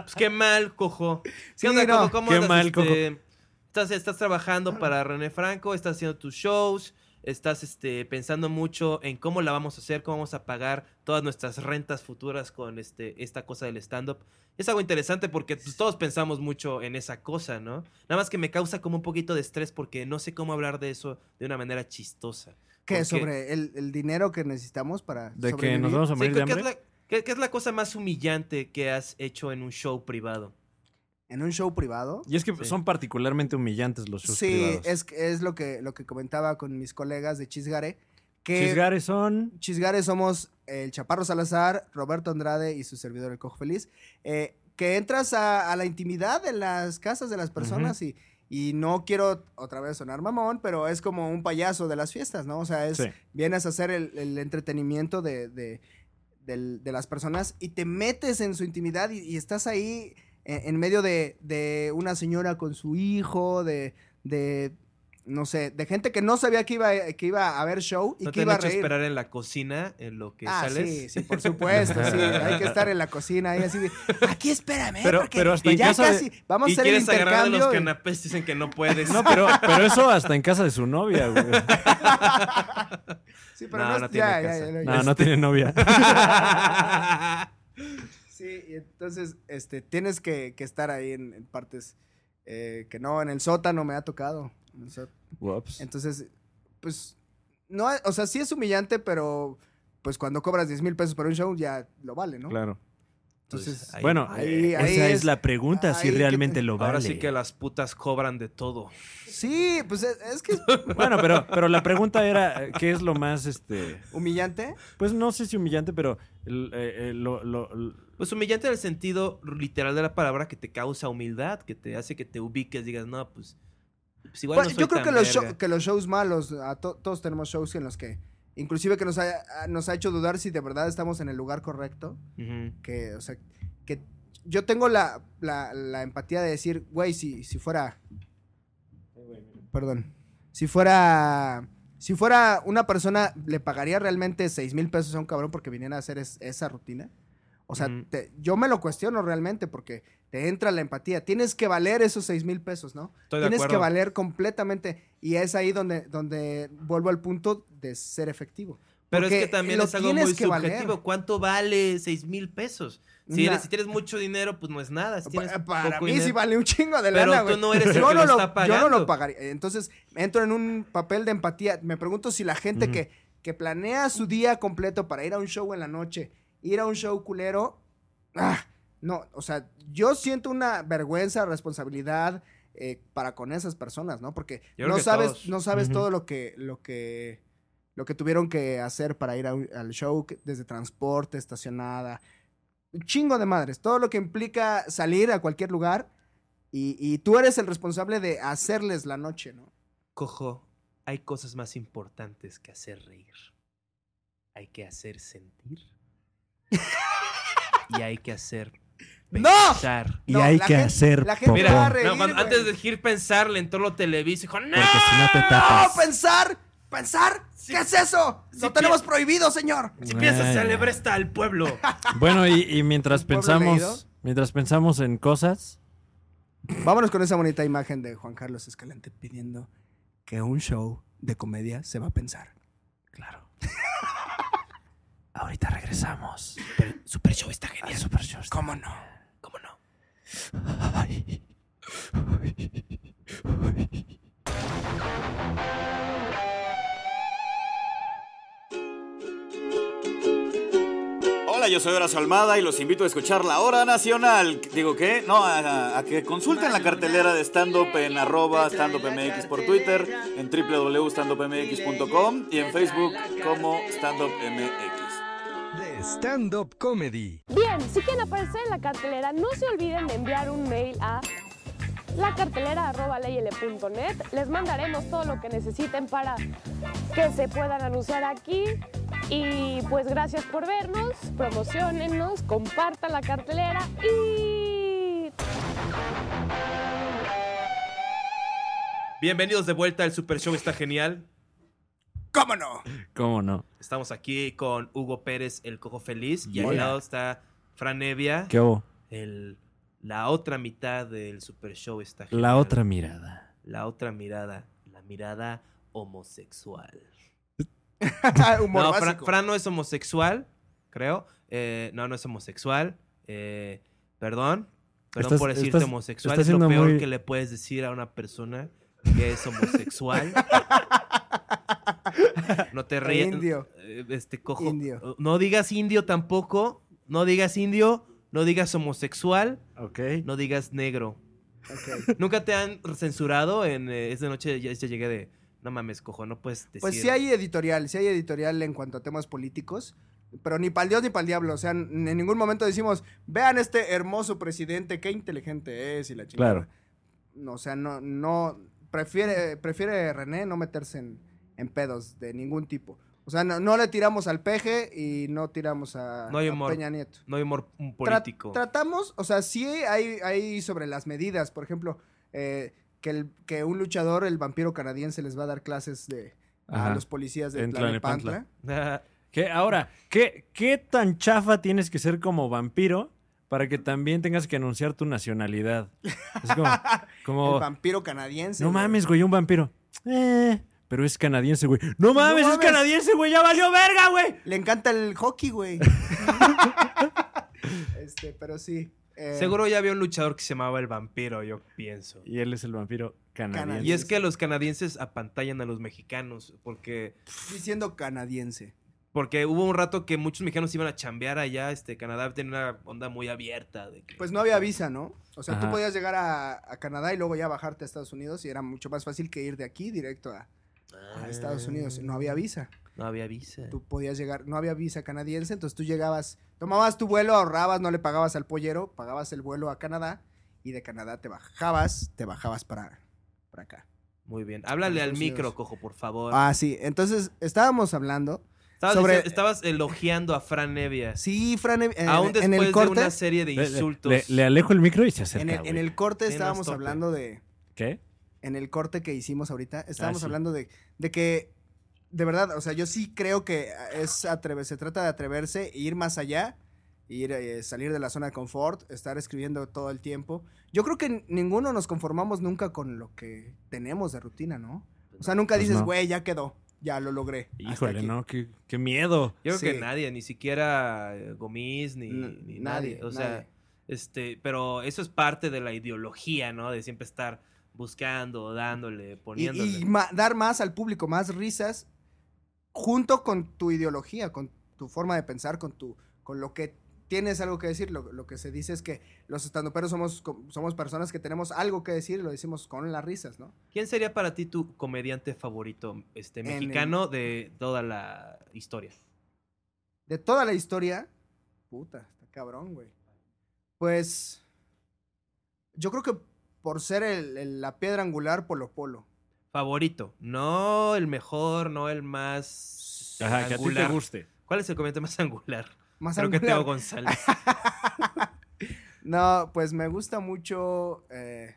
pues qué mal, cojo. ¿Qué Sí, onda, no. cojo? ¿Cómo Qué andas, mal, este, Estás, estás trabajando para René Franco, estás haciendo tus shows, estás este, pensando mucho en cómo la vamos a hacer, cómo vamos a pagar todas nuestras rentas futuras con este, esta cosa del stand-up. Es algo interesante porque pues, todos pensamos mucho en esa cosa, ¿no? Nada más que me causa como un poquito de estrés porque no sé cómo hablar de eso de una manera chistosa. ¿Qué? Porque- ¿Sobre el, el dinero que necesitamos para De que nos vamos a morir ¿qué, de qué es hambre. la, qué- qué es la cosa más humillante que has hecho en un show privado? ¿En un show privado? Y es que Sí. son particularmente humillantes los shows Sí, privados. es, es lo, que, lo que comentaba con mis colegas de Chisgare. Que Chisgares son... Chisgare somos el Chaparro Salazar, Roberto Andrade y su servidor el Cojo Feliz. eh, que entras a, a la intimidad de las casas de las personas y, y no quiero otra vez sonar mamón, pero es como un payaso de las fiestas, ¿no? O sea, es, Sí. vienes a hacer el, el entretenimiento de, de- las personas y te metes en su intimidad y, y estás ahí en, en medio de, de una señora con su hijo, de, de, no sé, de gente que no sabía que iba, que iba a haber show y ¿No que te iba han a reír. esperar en la cocina en lo que ah, sales? sí, sí, por supuesto, sí. Hay que estar en la cocina ahí así de, aquí espérame, Pero- porque pero hasta en ya casa de- casi, vamos a y hacer el los intercambio. y- canapés, dicen que no puedes. No, pero, pero eso hasta en casa de su novia, güey. Sí, pero No, no, es- no tiene ya, ya, ya, ya, No, no tiene novia. Sí, y entonces este, tienes que, que estar ahí en, en partes eh, que no, en el sótano me ha tocado. en. Entonces, pues, no, o sea, sí es humillante, pero pues cuando cobras 10 mil pesos por un show ya lo vale, ¿no? Claro. Entonces, Pues, ahí- Bueno, ahí- eh, ahí esa es- es, la pregunta, si realmente te- lo vale. Ahora sí que las putas cobran de todo. sí, pues es, es que es Bueno, pero, pero la pregunta era, eh, ¿qué es lo más, este... humillante. Pues no sé si humillante, pero el- eh, eh, lo, lo- Pues humillante en el sentido literal de la palabra que te causa humildad, que te hace que te ubiques, digas, no, pues, pues igual Bueno, no soy yo creo que los, show- verga". que los shows malos, a to- todos tenemos shows en los que, inclusive que nos ha, nos ha hecho dudar si de verdad estamos en el lugar correcto. Que, o sea, que yo tengo la, la, la empatía de decir, güey, si, si fuera, perdón, si fuera, si fuera una persona, ¿le pagaría realmente seis mil pesos a un cabrón porque viniera a hacer es- esa rutina? O sea, te- yo me lo cuestiono realmente porque te entra la empatía. Tienes que valer esos seis mil pesos, ¿no? Estoy de Tienes que valer completamente. Y es ahí donde, donde vuelvo al punto de ser efectivo. Pero es que también es algo muy valer. subjetivo. ¿Cuánto vale seis mil pesos? Si, eres, si tienes mucho dinero, pues no es nada. Si para mí dinero- sí vale un chingo de Pero lana, tú güey. no eres el yo que no lo está Yo no lo pagaría. Entonces, entro en un papel de empatía. Me pregunto si la gente que, que planea su día completo para ir a un show en la noche, ir a un show culero, ah, no, o sea, yo siento una vergüenza, responsabilidad eh, para con esas personas, ¿no? Porque no sabes, todos. no sabes todo lo que, lo que, lo que tuvieron que hacer para ir a un- al show, desde transporte, estacionada, un chingo de madres, todo lo que implica salir a cualquier lugar y, y tú eres el responsable de hacerles la noche, ¿no? Cojo, hay cosas más importantes que hacer reír. Hay que hacer sentir. Y hay que hacer ¡No! pensar. Y No, hay la que gente- hacer la gente popó. va a Mira, reír, no, cuando- antes de ir pensar, le entró lo Televisa y dijo, ¡No! Porque si no te ¡No! tapas. ¡Pensar! ¡Pensar! Sí. ¿Qué es eso? Sí, ¡Lo tenemos prohibido, señor! Si piensas, Ay. se alebresta al pueblo. Bueno, y, y mientras pensamos, mientras pensamos en cosas, Vámonos con esa bonita imagen de Juan Carlos Escalante pidiendo que un show de comedia se va a pensar. claro. Ahorita regresamos. Super Show está al genial. Super Show. ¿Cómo no? ¿Cómo no? Ay. Hola, yo soy Horacio Almada y los invito a escuchar La Hora Nacional. Digo, ¿qué? No, a, a que consulten la cartelera de stand-up en arroba standupmx por Twitter, en www.standupmx.com y en Facebook como standupmx. Stand-up comedy. Bien, si quieren aparecer en la cartelera, no se olviden de enviar un mail a lacartelera.net. Les mandaremos todo lo que necesiten para que se puedan anunciar aquí. Y pues gracias por vernos, promocionennos, compartan la cartelera y... Bienvenidos de vuelta al Super Show está genial. ¿Cómo no? ¿Cómo no? Estamos aquí con Hugo Pérez, el cojo feliz, y Hola. al lado está Fran Nevia, ¿Qué hubo? el, la otra mitad del Super Show está La genial. otra mirada. La otra mirada, la mirada homosexual. Humor no, Fran, no es homosexual, creo. Eh, no, no es homosexual. Eh, perdón. Perdón Estás- por decirte estás- homosexual. estás Es lo peor muy- que le puedes decir a una persona que es homosexual. no te ríes. Indio. Eh, Este cojo. Indio. No digas indio tampoco. No digas indio. No digas homosexual. Ok. No digas negro. ¿Nunca te han censurado en eh, esta noche? Ya, ya llegué de. No mames, cojo, no puedes decir. Pues sí hay editorial, sí hay editorial en cuanto a temas políticos, pero ni para el Dios ni para el diablo. O sea, en en ningún momento decimos, vean este hermoso presidente, qué inteligente es y la chingada. Claro. No, o sea, no, no, prefiere, prefiere René no meterse en, en pedos de ningún tipo. O sea, no, no le tiramos al peje y no tiramos a, No hay a humor. Peña Nieto. No hay humor Tra- político. tratamos, o sea, sí hay, hay sobre las medidas. Por ejemplo, eh, que, el, que un luchador, el vampiro canadiense, les va a dar clases de, a los policías de En Tlalnepantla. ¿Qué, ahora, ¿qué, ¿qué tan chafa tienes que ser como vampiro para que también tengas que anunciar tu nacionalidad? Es como, como El vampiro canadiense. no güey. mames, güey, un vampiro. Eh, pero es canadiense, güey. No mames, es mames. canadiense, güey, ya valió verga, güey. Le encanta el hockey, güey. este, pero sí. eh, Seguro ya había un luchador que se llamaba el vampiro, yo pienso. Y él es el vampiro canadiense. Canadiense. Y es que los canadienses apantallan a los mexicanos, porque, Diciendo canadiense. porque hubo un rato que muchos mexicanos iban a chambear allá, este, Canadá tiene una onda muy abierta. De que, Pues no había visa, ¿no? O sea, tú podías llegar a, a Canadá y luego ya bajarte a Estados Unidos y era mucho más fácil que ir de aquí directo a, a Estados Unidos. No había visa. No había visa. Tú podías llegar, no había visa canadiense, entonces tú llegabas, tomabas tu vuelo, ahorrabas, no le pagabas al pollero, pagabas el vuelo a Canadá y de Canadá te bajabas, te bajabas para, para acá. Muy bien. Háblale al micro, cojo, por favor. Ah, sí, entonces estábamos hablando. estabas, sobre- diciendo- estabas elogiando a Fran Nevia. Sí, Fran, en, Aún en después el de una serie de le- insultos. Le, le alejo el micro y se acerca, en el, en el corte estábamos hablando de, ¿Qué? En el corte que hicimos ahorita, estábamos Ah, sí. hablando de, de que, de verdad, o sea, yo sí creo que es atreve, se trata de atreverse e ir más allá, ir, eh, salir de la zona de confort, estar escribiendo todo el tiempo. Yo creo que ninguno nos conformamos nunca con lo que tenemos de rutina, ¿no? O sea, nunca Pues dices, no. güey, ya quedó, ya lo logré. Híjole, aquí". no, qué, qué miedo. Yo creo Sí. que nadie, ni siquiera eh, Gomis, ni, N- ni nadie, nadie. O sea, nadie. este, pero eso es parte de la ideología, ¿no? De siempre estar buscando, dándole, poniéndole. y ma- dar más al público, más risas, junto con tu ideología, con tu forma de pensar, con tu, con lo que tienes algo que decir. Lo, lo que se dice es que los estandoperos somos, somos personas que tenemos algo que decir y lo decimos con las risas, ¿no? ¿Quién sería para ti tu comediante favorito este, el- mexicano de toda la historia? De toda la historia, puta, está cabrón, güey. Pues, yo creo que por ser el- el- la piedra angular, Polo Polo. Favorito. No el mejor, no el más Ajá, que a ti te angular. guste. ¿Cuál es el comediante más angular? Más Creo que angular. Teo González. No, pues me gusta mucho. eh,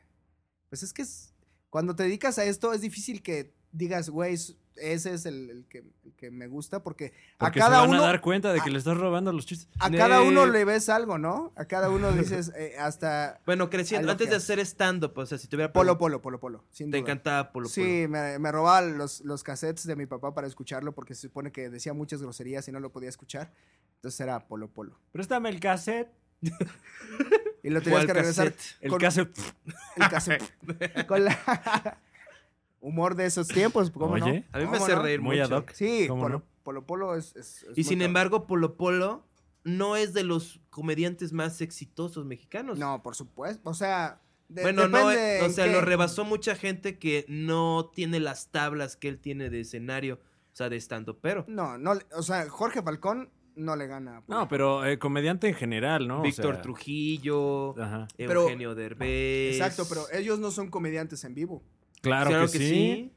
pues es que es, cuando te dedicas a esto es difícil que digas, güey, ese es el, el que, el que me gusta, porque, Porque a cada se van uno. a dar cuenta de que a- le estás robando los chistes. A cada uno le ves algo, ¿no? A cada uno dices, eh, hasta. Bueno, creciendo, antes de hace. hacer stand-up, o sea, si tuviera Polo, polo, polo, polo. Sin te duda. encantaba Polo Polo. Sí, me, me robaba los, los cassettes de mi papá para escucharlo porque se supone que decía muchas groserías y no lo podía escuchar. Entonces era Polo Polo. Préstame el cassette. Y lo tenías ¿Cuál que regresar. cassette? El cassette. El cassette. con la. Humor de esos tiempos, ¿cómo Oye, no? A mí me ¿Cómo hace no? reír Muy mucho. ad hoc. Sí, ¿Cómo Polo, no? Polo Polo es. es- es Y sin top. embargo, Polo Polo no es de los comediantes más exitosos mexicanos. No, por supuesto. O sea. de- bueno, no, eh, o sea, qué. lo rebasó mucha gente que no tiene las tablas que él tiene de escenario, o sea, de estando, pero No, no. O sea, Jorge Falcón no le gana. No, pero eh, comediante en general, ¿no? O Víctor sea, Trujillo, Ajá. Pero- Eugenio Derbez. Exacto, pero ellos no son comediantes en vivo. Claro, Claro que, sí.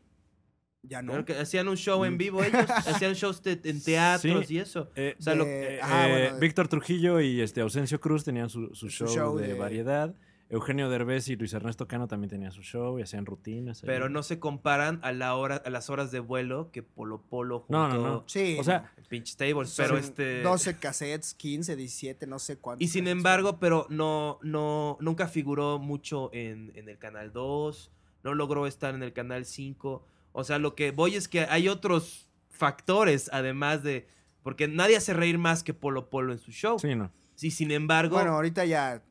Ya no. Claro que hacían un show en vivo ellos, hacían shows de- en teatros Sí. y eso. Eh, O sea, lo- De- Eh, ah, eh, bueno, de- Víctor Trujillo y este Ausencio Cruz tenían su, su Su show, show de, de- variedad. Eugenio Derbez y Luis Ernesto Cano también tenían su show y hacían rutinas. ahí. Pero no se comparan a, la hora, a las horas de vuelo que Polo Polo junto No, no, no. Sí. O sea, en Pinch Tables. Pero este... 12 cassettes, 15, 17, no sé cuántos. Y sin embargo, pero no, no, nunca figuró mucho en, en el canal 2, no logró estar en el canal 5. O sea, lo que voy es que hay otros factores, además de. Porque nadie hace reír más que Polo Polo en su show. sí, no. Y sin embargo. Bueno, ahorita ya.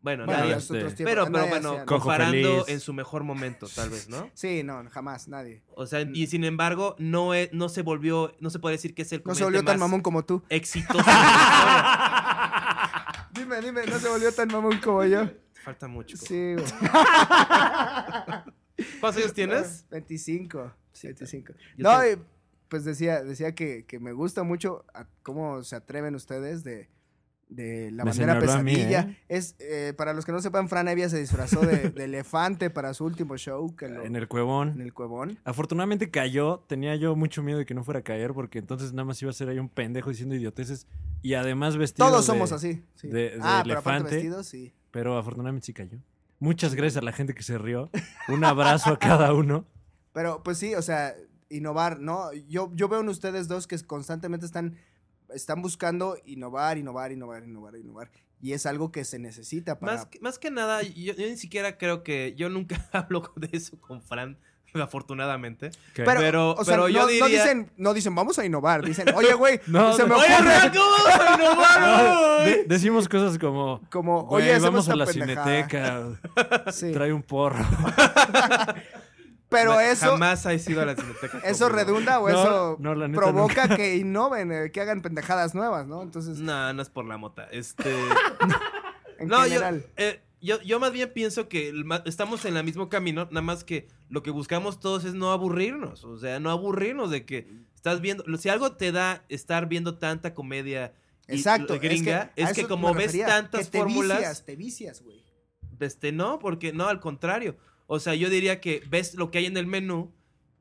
Bueno, nadie. este, tiempos. Pero, pero Nadie bueno, hacía- comparando feliz. en su mejor momento, tal vez, ¿no? Sí, no, jamás, nadie. O sea, y sin embargo, no, es- no se volvió, no se puede decir que es el No se volvió tan más mamón como tú. exitoso. Dime, dime, no se volvió tan mamón como yo. Falta mucho. Sí, güey. ¿Cuántos años tienes? 25. 25. Yo No, tengo- y, pues decía, decía que, que me gusta mucho a cómo se atreven ustedes de, de la Me bandera señaló a mí, pesadilla. ¿eh? Es, eh, para los que no sepan, Fran Evia se disfrazó de, de elefante para su último show que lo- En el cuevón. en el cuevón. Afortunadamente cayó. Tenía yo mucho miedo de que no fuera a caer porque entonces nada más iba a ser ahí un pendejo diciendo idioteces y además vestido Todos de- somos así. sí. de- de ah, pero aparte elefante. vestidos, sí. Pero afortunadamente sí cayó. Muchas gracias a la gente que se rió. Un abrazo a cada uno. Pero pues sí, o sea, innovar, ¿no? Yo, yo veo en ustedes dos que constantemente están, están buscando innovar, innovar, innovar, innovar, innovar. Y es algo que se necesita para... Más, que- más que nada, yo, yo ni siquiera creo que. Yo nunca hablo de eso con Fran, afortunadamente. Que- Pero, Pero- o sea, pero yo no, no diría- dicen, no dicen, vamos a innovar. Dicen, oye, güey, No, se me no. ¡Oye, ocurre ¿cómo vamos a innovar No, de- decimos cosas como. como, "Güey, oye, vamos a la pendejada". cineteca. Sí. Trae un porro. Pero eso, Jamás ha sido a la cineteca. eso redunda o No, eso no, la neta, provoca que innoven, eh, que hagan pendejadas nuevas, ¿no? Entonces, No, no es por la mota. Este. en no, yo, general. eh, yo, yo más bien pienso que estamos en el mismo camino, nada más que lo que buscamos todos es no aburrirnos. O sea, no aburrirnos de que estás viendo. Si algo te da estar viendo tanta comedia. y- Exacto. gringa, es que, como ves tantas que te fórmulas. Vicias, te vicias, güey. Este, no, porque no, al contrario. O sea, yo diría que ves lo que hay en el menú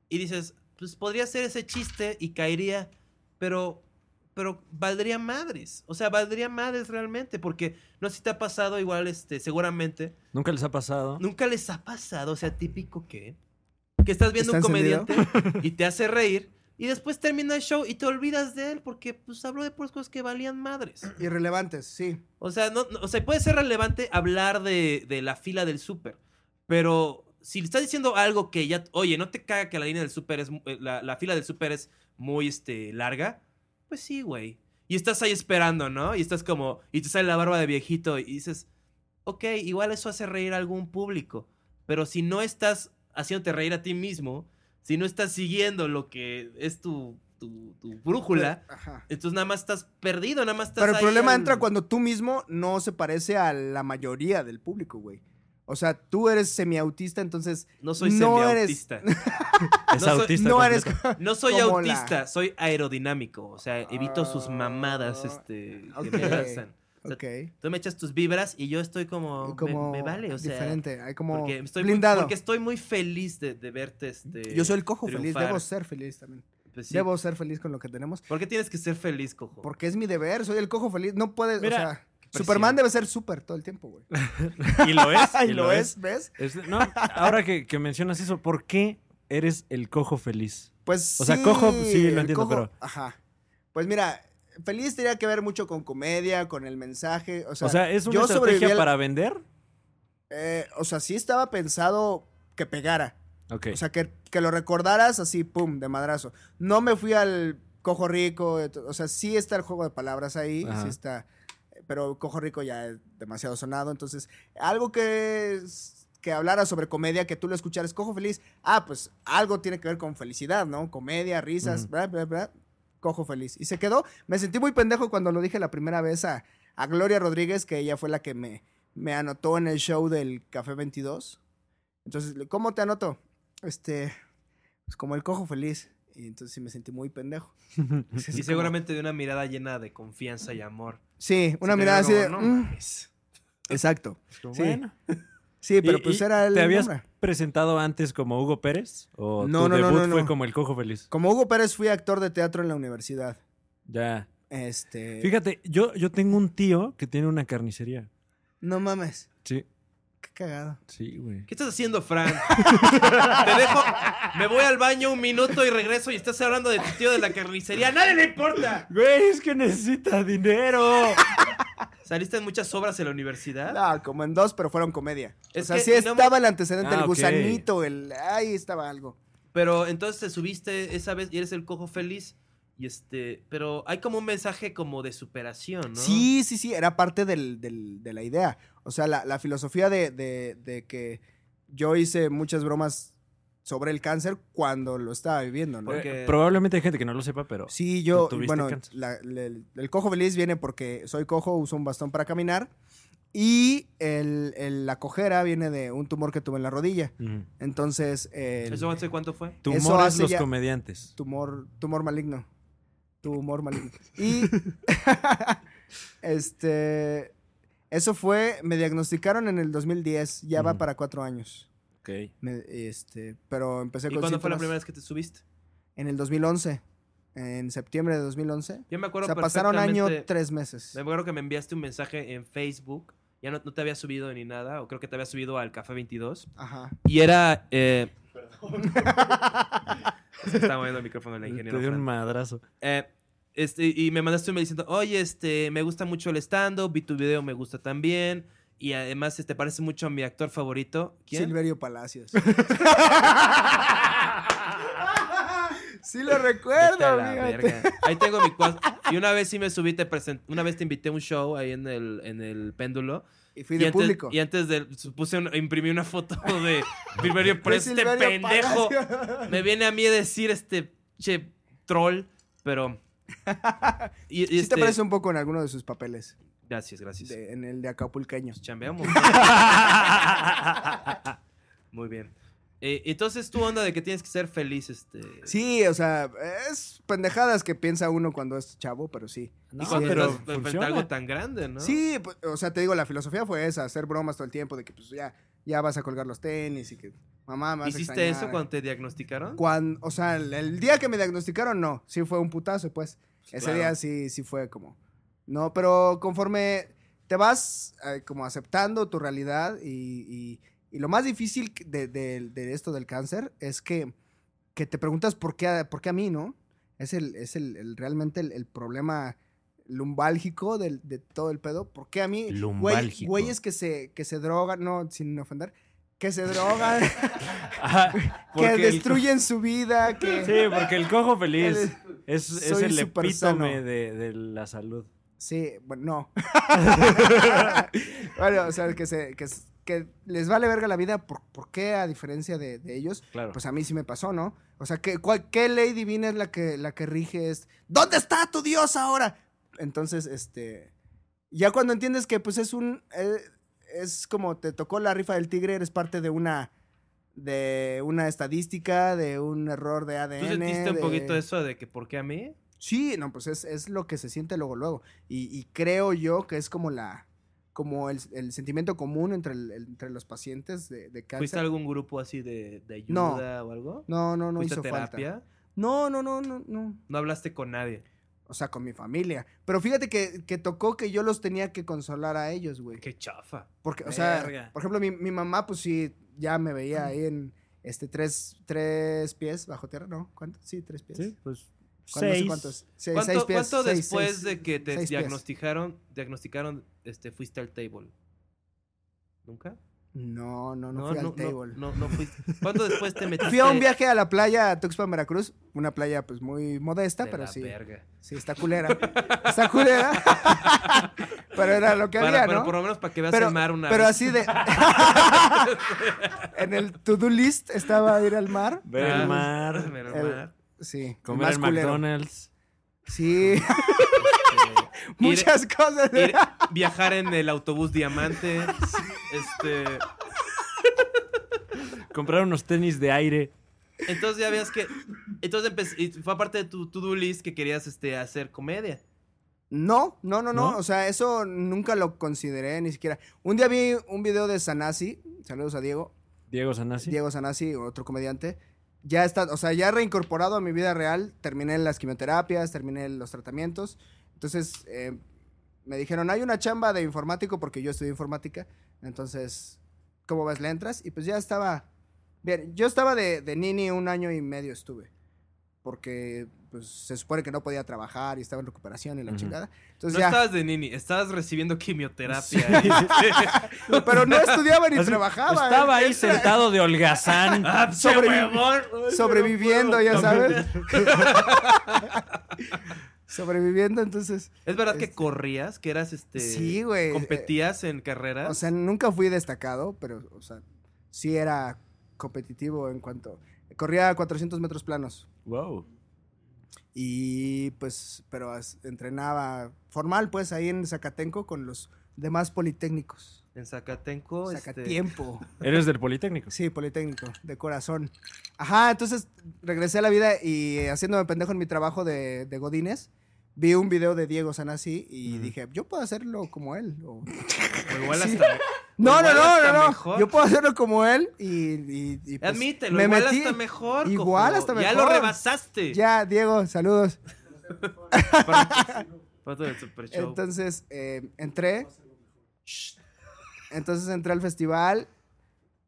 y dices, pues podría ser ese chiste y caería, pero, pero valdría madres. O sea, valdría madres realmente, porque no sé si te ha pasado igual, este, seguramente. Nunca les ha pasado. Nunca les ha pasado, o sea, típico que, que estás viendo un comediante y te hace reír y después termina el show y te olvidas de él porque pues habló de puras cosas que valían madres. Irrelevantes, sí. O sea, no, no- o sea, puede ser relevante hablar de, de la fila del súper, pero si le estás diciendo algo que ya, oye, no te caga que la línea del súper es, eh, la, la fila del súper es muy, este, larga, pues sí, güey. Y estás ahí esperando, ¿no? Y estás como, y te sale la barba de viejito y dices, ok, igual eso hace reír a algún público, pero si no estás haciéndote reír a ti mismo, si no estás siguiendo lo que es tu, tu, tu brújula, Ajá. entonces nada más estás perdido, nada más estás Pero el ahí problema al- entra cuando tú mismo no se parece a la mayoría del público, güey. O sea, tú eres semiautista, entonces No soy No semiautista. Es No soy- autista. no eres... No soy Como la- autista, soy aerodinámico. O sea, evito sus mamadas Ah, este, ok. que me lanzan. O sea, Ok. Tú me echas tus vibras y yo estoy como. me- Como me, vale, o sea. diferente, hay como porque estoy muy- blindado. porque estoy muy feliz de, de verte. Este, Yo soy el cojo feliz, debo ser feliz también. Pues sí. Debo ser feliz con lo que tenemos. ¿Por qué tienes que ser feliz, cojo? Porque es mi deber, soy el cojo feliz. No puedes, Mira, o sea, presión. Superman debe ser súper todo el tiempo, güey. Y lo es. y lo es, ¿ves? Es- no, ahora que, que mencionas eso, ¿por qué eres el cojo feliz? Pues O sea, cojo, sí, lo entiendo, pero- Ajá. Pues mira, feliz tenía que ver mucho con comedia, con el mensaje. O sea, O sea, ¿es una yo estrategia al- para vender? eh, o sea, sí estaba pensado que pegara. Ok. O sea, que, que lo recordaras así, pum, de madrazo. No me fui al cojo rico. O sea, sí está el juego de palabras ahí. Ajá. Sí está. Pero cojo rico ya es demasiado sonado. Entonces, algo que, es- que hablara sobre comedia, que tú lo escucharas, cojo feliz. Ah, pues algo tiene que ver con felicidad, ¿no? Comedia, risas, bla, bla, bla. Cojo feliz. Y se quedó. Me sentí muy pendejo cuando lo dije la primera vez a, a Gloria Rodríguez, que ella fue la que me, me anotó en el show del Café 22. Entonces, ¿cómo te anoto? Este, pues como el cojo feliz. Y entonces sí me sentí muy pendejo. Y como- seguramente de una mirada llena de confianza y amor. Sí, una mirada así de... "Mm". No mames. Exacto. Como, sí. bueno. Sí, pero ¿Y- pues era el ¿Te habías nombre. presentado antes como Hugo Pérez? ¿O No, tu no, no, debut no, fue como el cojo feliz? Como Hugo Pérez fui actor de teatro en la universidad. Ya. Este... Fíjate, yo, yo tengo un tío que tiene una carnicería. No mames. Sí. Qué cagado. Sí, güey. ¿Qué estás haciendo, Fran? Te dejo. Me voy al baño un minuto y regreso y estás hablando de tu tío de la carnicería. ¡A nadie le importa! Güey, es que necesita dinero. ¿Saliste en muchas obras en la universidad? No, como en dos, pero fueron comedia. Es o sea, que sí no estaba me- el antecedente, Ah, el gusanito, el... Ahí estaba algo. Pero entonces te subiste esa vez y eres el cojo feliz. Y este. Pero hay como un mensaje como de superación, ¿no? Sí, sí, sí, era parte del- del- de la idea. O sea, la, la filosofía de, de- de que yo hice muchas bromas sobre el cáncer cuando lo estaba viviendo, ¿no? Porque- Probablemente hay gente que no lo sepa, pero. Sí, yo, ¿Tú tuviste bueno, la- el cojo feliz viene porque soy cojo, uso un bastón para caminar. Y el, el- la cojera viene de un tumor que tuve en la rodilla. Entonces, el ¿Eso hace cuánto fue? Tumores hace los ya- comediantes. tumor, tumor maligno. Tumor maligno. Y este, eso fue, me diagnosticaron en el 2010, ya va para cuatro años. Ok. Me- este, pero empecé ¿Y con cuándo fue la primera vez que te subiste? En el 2011, en septiembre de 2011. Yo me O acuerdo sea, pasaron año, tres meses. Me acuerdo que me enviaste un mensaje en Facebook. Ya no, no te había subido ni nada, o creo que te había subido al Café 22. Ajá. Y era. Eh... Es que estaba moviendo el micrófono la ingeniera. Te dio un madrazo. Eh, este, y me mandaste un mail diciendo, oye, este, me gusta mucho el stand-up, vi tu video, me gusta también. Y además, este, parece mucho a mi actor favorito. ¿Quién? Silverio Palacios. sí lo recuerdo. Ahí tengo mi cuadro. Y una vez sí me subí, te present- una vez te invité a un show ahí en el, en el péndulo. Y fui y de antes, público. Y antes de, puse un- imprimí una foto de Silverio, De este pendejo me viene a mí a decir este che troll, pero... Y, y Sí este- te parece un poco en alguno de sus papeles. Gracias, gracias. de- en el de Acapulqueño. Chambeamos. Muy bien. Eh, entonces, tu onda de que tienes que ser feliz, este... Sí, o sea, es pendejadas que piensa uno cuando es chavo, pero sí. Y No, cuando pero frente algo tan grande, ¿no? Sí, pues, o sea, te digo, la filosofía fue esa, hacer bromas todo el tiempo, de que pues ya, ya vas a colgar los tenis y que mamá me vas a ¿Hiciste extrañar". eso cuando te diagnosticaron? Cuando, o sea, el, el día que me diagnosticaron, no, sí fue un putazo, pues. Ese claro. día sí, sí fue como, no, pero conforme te vas eh, como aceptando tu realidad y, y- y lo más difícil de, de- de esto del cáncer es que, que te preguntas por qué, a- por qué a mí, ¿no? Es, el, es el, el- realmente el, el problema lumbálgico del, de todo el pedo. ¿Por qué a mí? Güey- Lumbálgico. Güeyes que se, que se drogan, no, sin ofender, que se drogan, que el- destruyen su vida, que... Sí, porque el cojo feliz es, el epítome de, de la salud. Sí, bueno, no. bueno, o sea, que, se, que, les vale verga la vida, ¿por, por qué a diferencia de, de ellos? Claro. Pues a mí sí me pasó, ¿no? O sea, ¿qué, cuál- qué ley divina es la que, la que rige es? ¿Dónde está tu Dios ahora? Entonces, este... Ya cuando entiendes que pues es un... eh, es como te tocó la rifa del tigre, eres parte de una... De una estadística, de un error de ADN. ¿Tú sentiste un poquito eso de que por qué a mí? Sí, no, pues es, es lo que se siente luego, luego. Y, y creo yo que es como la como el, el sentimiento común entre, el- entre los pacientes de, de ¿Fuiste a cáncer. algún grupo así de, de No. ayuda o algo? No, no, no ¿Fuiste hizo a terapia? falta. No, no, no, no, no. No hablaste con nadie. O sea, con mi familia. Pero fíjate que, que tocó que yo los tenía que consolar a ellos, güey. Qué chafa. Porque, o sea, por ejemplo, mi, mi mamá, pues sí, ya me veía ahí en este tres, tres pies bajo tierra, ¿no? ¿Cuánto? Sí, tres pies. Sí, pues. ¿Cuánto- no sé Seis. cuántos? ¿Cuánto, seis pies, cuánto seis, después seis. de que te diagnosticaron, diagnosticaron, este, fuiste al table? ¿Nunca? No, no, no, fui al table. No, no, fuiste. ¿Cuánto después te metiste? Fui a un viaje a la playa a Tuxpan, Veracruz. Una playa, pues, muy modesta, de pero la sí. verga. Sí, está culera. está culera. pero era lo que Para- había, pero ¿no? por lo menos para que veas pero, el mar una pero vez. así de... en el to-do list estaba ir al mar. Ver Ah, el mar, ver el El- mar. Sí. comer en. McDonald's. Sí, Este, ir- muchas cosas. ir- viajar en el autobús diamante. Este. Comprar unos tenis de aire. Entonces ya veas que. Entonces empe- y fue aparte de tu to-do list que querías este, hacer comedia. No, no, no, no, ¿No? O sea, eso nunca lo consideré ni siquiera. Un día vi un video de Sanasi. Saludos a Diego. Diego Sanasi. Diego Sanasi, otro comediante. Ya está, o sea, ya reincorporado a mi vida real. Terminé las quimioterapias, terminé los tratamientos. Entonces, eh, me dijeron, hay una chamba de informático porque yo estudié informática. Entonces, ¿cómo ves? Le entras y pues ya estaba bien. Yo estaba de, de nini un año y medio estuve. Porque pues se supone que no podía trabajar y estaba en recuperación y la chingada. No ya. estabas de nini, estabas recibiendo quimioterapia. y- Pero no estudiaba ni Así, trabajaba. Estaba ¿eh? ahí sentado de holgazán. Ah, Sobrevi- sobreviviendo, ya sabes. Sobreviviendo, entonces. ¿Es verdad que Este- corrías? ¿Que eras este. Sí, güey. ¿Competías en carreras? O sea, nunca fui destacado, pero, o sea, sí era competitivo en cuanto. Corría 400 metros planos. Wow. Y pues, pero as- entrenaba formal, pues, ahí en Zacatenco con los demás politécnicos. En Zacatenco. este, Zacatiempo. Eres del Politécnico. Sí, politécnico, de corazón. Ajá, entonces regresé a la vida y eh, haciéndome pendejo en mi trabajo de, de Godines, vi un video de Diego Sanasi y dije, yo puedo hacerlo como él. o- o igual Sí. hasta. No, no, no, no, no. mejor. Yo puedo hacerlo como él y. y, y, pues, Admítelo, me igual metí. hasta mejor. Igual cojo. hasta Ya mejor. lo rebasaste. Ya, Diego, saludos. Entonces, eh, entré. Entonces entré al festival,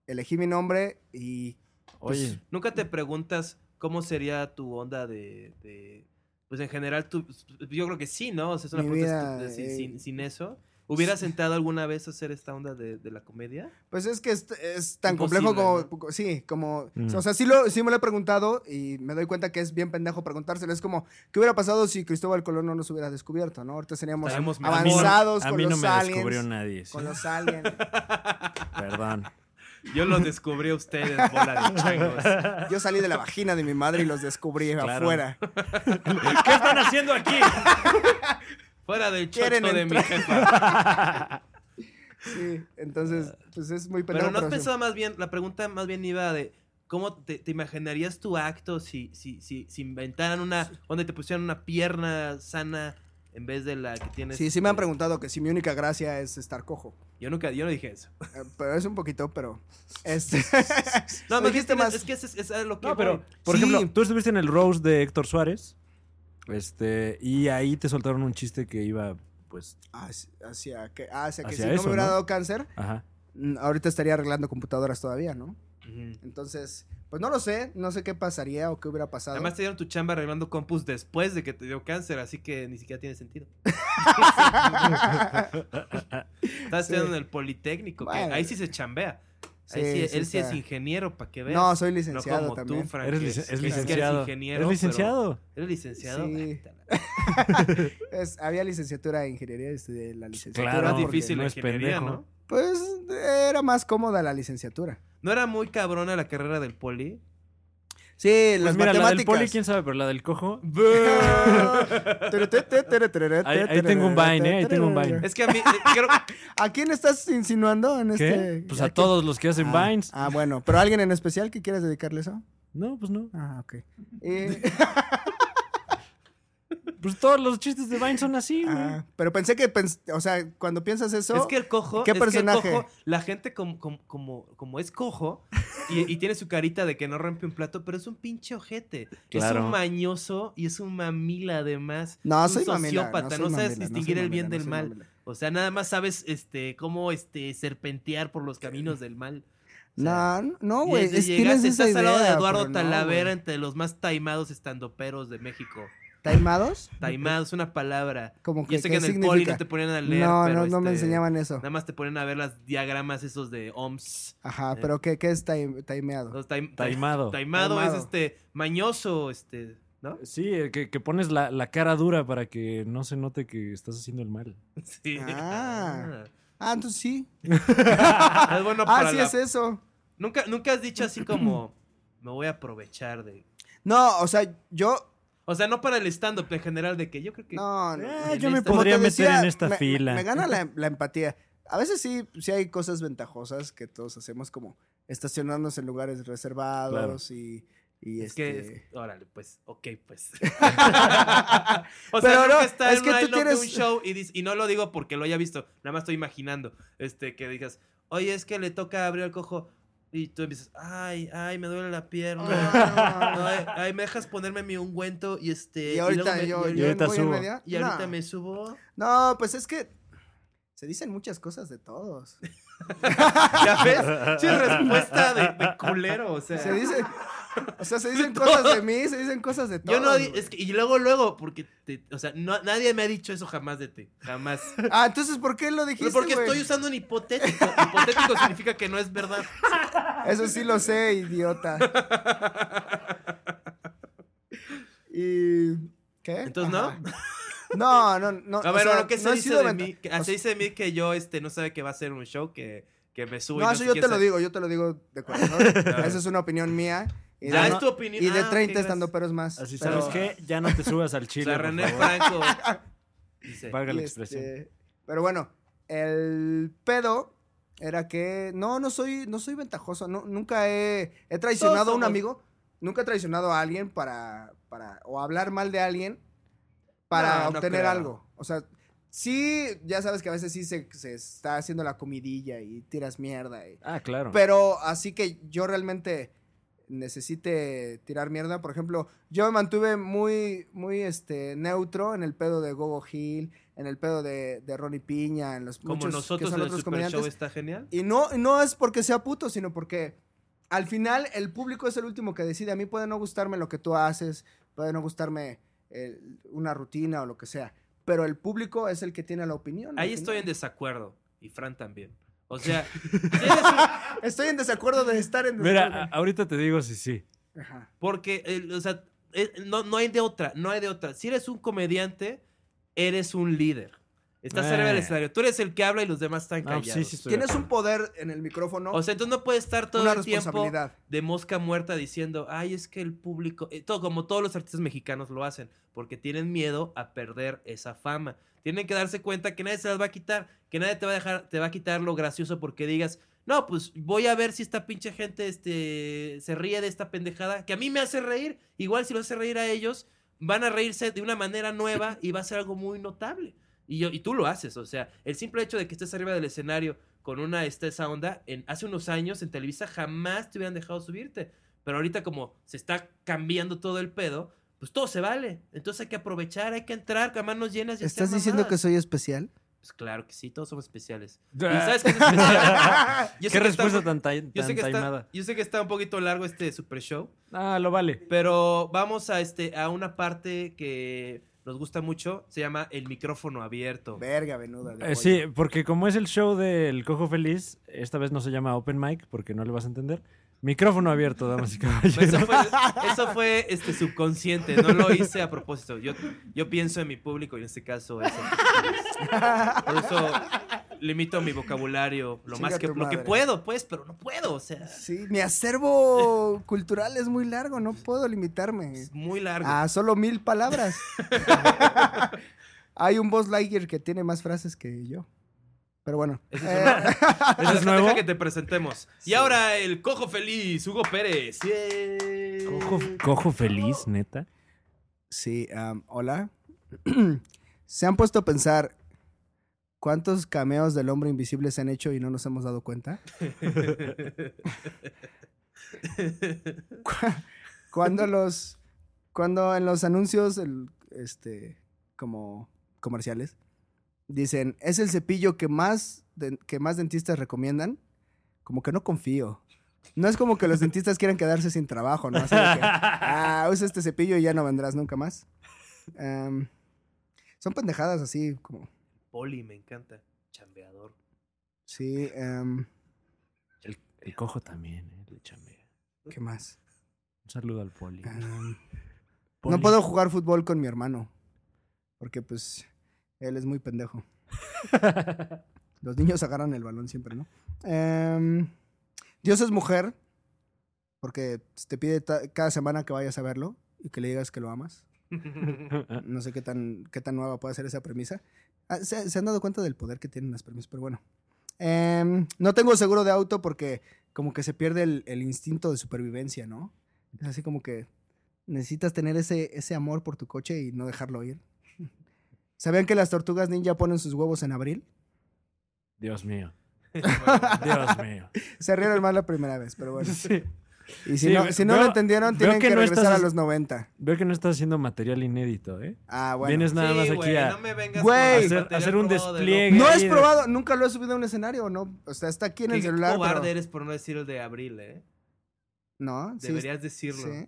elegí mi nombre y. pues, Oye, ¿Nunca te preguntas cómo sería tu onda de. de- pues en general, tú, yo creo que sí, ¿no? O sea, es una pregunta vida, estúpida, sin, eh, sin- sin eso. ¿Hubieras sentado alguna vez a hacer esta onda de, de la comedia? Pues es que es, es tan Imposible, complejo como. Sí, como. Mm. O sea, sí, lo, sí me lo he preguntado y me doy cuenta que es bien pendejo preguntárselo. Es como, ¿qué hubiera pasado si Cristóbal Colón no nos hubiera descubierto, no? Ahorita seríamos avanzados a con mí no los me aliens. descubrió nadie. sí. Con los aliens. Perdón. Yo los descubrí a ustedes, bola de changos. Yo salí de la vagina de mi madre y los descubrí Claro. afuera. ¿Qué están haciendo aquí? Fuera del chocho de mi jefa. Sí, entonces, pues es muy pendejo. Pero no has pensado más bien, la pregunta más bien iba de cómo te, te imaginarías tu acto si, si, si, si inventaran una, donde te pusieran una pierna sana en vez de la que tienes. Sí, sí me han preguntado que si mi única gracia es estar cojo. Yo nunca, yo no dije eso. Eh, Pero es un poquito, pero. Este. No, me dijiste más. Es que es, es a lo que No, pero, por Sí. ejemplo, tú estuviste en el Rose de Héctor Suárez. Este, y ahí te soltaron un chiste que iba, pues, Hacia, hacia que, hacia que Hacia si no me hubiera ¿no? dado cáncer, ajá. ahorita estaría arreglando computadoras todavía, ¿no? Entonces, pues no lo sé, no sé qué pasaría o qué hubiera pasado. Además te dieron tu chamba arreglando compus después de que te dio cáncer, así que ni siquiera tiene sentido. Estás Sí. estudiando en el Politécnico, que ahí sí se chambea. Sí, sí, él sí es ingeniero, para que veas. no, soy No licenciado como también. tú, Frank. Eres lic- es licenciado. eres ingeniero. ¿Eres licenciado? ¿Eres licenciado? Sí. Es- había licenciatura de ingeniería y estudié la licenciatura. Claro, difícil no la ingeniería. ¿no? Pues era más cómoda la licenciatura. ¿No era muy cabrona la carrera del poli? Sí, Pues las mira, la del matemáticas. poli, quién sabe, pero la del cojo. ahí, ahí tengo un Vine, ¿eh? Ahí tengo un Vine. Es que a mí, eh, creo, ¿A quién estás insinuando en ¿Qué? este? Pues a todos los que hacen ah, Vines. Ah, bueno. ¿Pero alguien en especial que quieras dedicarle eso? No, pues no. Ah, ok. Eh, Pues todos los chistes de Vine son así, güey. ah, pero pensé que, pens- o sea, cuando piensas eso... es que el cojo, ¿Qué es que el personaje? cojo, la gente como, como, como, como es cojo y, y tiene su carita de que no rompe un plato, pero es un pinche ojete. Es Claro. un mañoso y es un mamila además. No, es un soy mamila, sociópata, soy no, sabes mamila, no distinguir el bien mamila, del no mal. mamila. O sea, nada más sabes este cómo este serpentear por los caminos del mal. O No, sea, no, no, güey. es- es- llegaste, esa estás al lado de idea, Eduardo no, Talavera entre los más taimados estandoperos de México. ¿Taimados? Taimado es una palabra. Como Yo que, sé ¿qué que en el poli significa? no te ponían a leer, No, pero no, no me este, enseñaban eso. Nada más te ponen a ver las diagramas esos de OMS. Ajá, Eh. pero ¿qué, qué es taim- taimeado? Taim- Taimado. Taimado, Taimado. es este mañoso, este, ¿no? Sí, que, que pones la, la cara dura para que no se note que estás haciendo el mal. Sí. Ah. Ah, entonces sí. Ah. Es bueno Ah, para sí la- es eso. Nunca, nunca has dicho así como me voy a aprovechar de. No, o sea, yo... O sea, no para el stand-up en general, de que yo creo que. No, no. Eh, yo me podría te meter decía, en esta me- fila. Me, me gana la, la empatía. A veces sí, sí hay cosas ventajosas que todos hacemos, como estacionarnos en lugares reservados y, y Es este... que, es- órale, pues, ok, pues. o Pero sea, no, está es que un tú tienes- un show y, dis- y no lo digo porque lo haya visto, nada más estoy imaginando, este, que digas, oye, es que le toca abrir el cojo y tú empiezas, ay, ay, me duele la pierna, ay, ay, me dejas ponerme mi ungüento y este, Y ahorita me- yo, y- ahorita voy subo. media. y ahorita no. me subo. No, pues es que Se dicen muchas cosas de todos. ¿Ya ves? Sí, respuesta de, de culero, o sea. Se dice, o sea, se dicen cosas de mí, se dicen cosas de todos. Yo no, es que, y luego, luego, porque, te- o sea, no- nadie me ha dicho eso jamás de ti, jamás. Ah, entonces, ¿por qué lo dijiste, Pero porque güey? estoy usando un hipotético. Hipotético significa que no es verdad. Eso sí lo sé, idiota. y... ¿Qué? Entonces, ¿no? Ajá. No, no, no. A o ver, sea, bueno, ¿qué se no dice de mí? Que- o se sea, dice de mí que yo este, no sabe que va a ser un show, que, que me subo y No, no eso yo te lo sabe- digo, yo te lo digo de corazón. Esa es una opinión mía. Y Ah, de, es tu opinión. y de Ah, 30 ok, estando peros más. Así, pero- ¿sabes qué? Ya no te subas al O chile, sea, por René favor. Franco. Dice, Valga la expresión. este, pero bueno, el pedo era que no, no soy, no soy ventajoso. No, nunca he, he traicionado a un amigo. Nunca he traicionado a alguien para, para, o hablar mal de alguien para No, obtener algo. O sea, sí, ya sabes que a veces sí se, se está haciendo la comidilla y tiras mierda. y- Ah, claro. pero así que yo realmente necesite tirar mierda. Por ejemplo, yo me mantuve muy, muy este, neutro en el pedo de Gogo Hill, en el pedo de, de Ronnie Piña, en los como muchos que nosotros son en el otros Show comediantes. está genial. Y no, no es porque sea puto, sino porque al final el público es el último que decide. A mí puede no gustarme lo que tú haces, puede no gustarme eh, una rutina o lo que sea. Pero el público es el que tiene la opinión. Ahí estoy en desacuerdo. Y Fran también. O sea, eres un- Estoy en desacuerdo de estar en Mira, desacuerdo. a- ahorita te digo si sí. Ajá. porque, eh, o sea, eh, no, no hay de otra, no hay de otra. Si eres un comediante, eres un líder. Estás Eh. arriba del escenario. Tú eres el que habla y los demás están No, callados. sí, sí de Tienes un poder en el micrófono. O sea, entonces no puedes estar todo una el tiempo de mosca muerta diciendo, ay, es que el público, eh, todo, como todos los artistas mexicanos lo hacen, porque tienen miedo a perder esa fama. Tienen que darse cuenta que nadie se las va a quitar, que nadie te va a dejar, te va a quitar lo gracioso porque digas, no, pues voy a ver si esta pinche gente este, se ríe de esta pendejada, que a mí me hace reír, igual si lo hace reír a ellos, van a reírse de una manera nueva y va a ser algo muy notable. Y, yo, y tú lo haces, o sea, el simple hecho de que estés arriba del escenario con una esta, esa onda, en, hace unos años en Televisa jamás te hubieran dejado subirte. Pero ahorita como se está cambiando todo el pedo, pues todo se vale. Entonces hay que aprovechar, hay que entrar con manos llenas y ¿Estás diciendo que soy especial? Pues claro que sí, todos somos especiales. ¿Y sabes qué es especial? Yo sé ¿Qué que está- respuesta tan, ta- yo tan sé, que está, taimada? yo sé que está un poquito largo este super show, Ah, lo vale. pero vamos a, este, a una parte que nos gusta mucho, se llama el micrófono abierto. Verga, venuda. de Eh, sí, porque como es el show del Cojo Feliz, esta vez no se llama Open Mic porque no le vas a entender. Micrófono abierto, damas y caballeros. Eso fue, eso fue este subconsciente, no lo hice a propósito. Yo, yo pienso en mi público y en este caso es en- Por eso limito mi vocabulario lo Chinga más que, lo que puedo, pues, pero no puedo, o sea, Sí, mi acervo cultural es muy largo, no puedo limitarme es muy largo. a solo mil palabras. Hay un Boss Lightyear que tiene más frases que yo. Pero bueno. Ese eh, es una- ¿Ese es Deja nuevo? que te presentemos. Y ahora el cojo feliz, Hugo Pérez. Cojo, cojo Feliz, neta. sí, hola. ¿Se han puesto a pensar cuántos cameos del hombre invisible se han hecho y no nos hemos dado cuenta? Cu- cuando los cuando en los anuncios el- este como comerciales dicen es el cepillo que más de- que más dentistas recomiendan como que no confío no es como que los dentistas quieran quedarse sin trabajo no Así de que, ah usa este cepillo y ya no vendrás nunca más Em, son pendejadas así como Poli, me encanta. Chambeador. sí em, El cojo también, eh, le chambea. qué más Un saludo al poli. Em, Poli. No puedo jugar fútbol con mi hermano. Porque pues él es muy pendejo. Los niños agarran el balón siempre, ¿no? Em, Dios es mujer. Porque te pide cada semana que vayas a verlo y que le digas que lo amas. No sé qué tan, qué tan nueva puede ser esa premisa. Ah, ¿se, se han dado cuenta del poder que tienen las premisas, pero bueno. Em, no tengo seguro de auto porque como que se pierde el, el instinto de supervivencia, ¿no? Es así como que necesitas tener ese, ese amor por tu coche y no dejarlo ir. ¿Sabían que las tortugas ninja ponen sus huevos en abril? Dios mío. Dios mío. Se rieron más la primera vez, pero bueno. Sí. Y si Sí, no, si no veo- lo entendieron, tienen que que, no regresar estás- a los 90. Veo que no estás haciendo material inédito, ¿eh? Ah, bueno. Vienes nada Sí, más aquí a no me vengas hacer, un despliegue. No es de- probado, nunca lo he subido a un escenario, ¿no? O sea, está aquí en Qué el celular. cobarde pero- eres por no decir el de abril, ¿eh? No, sí. Deberías decirlo. sí.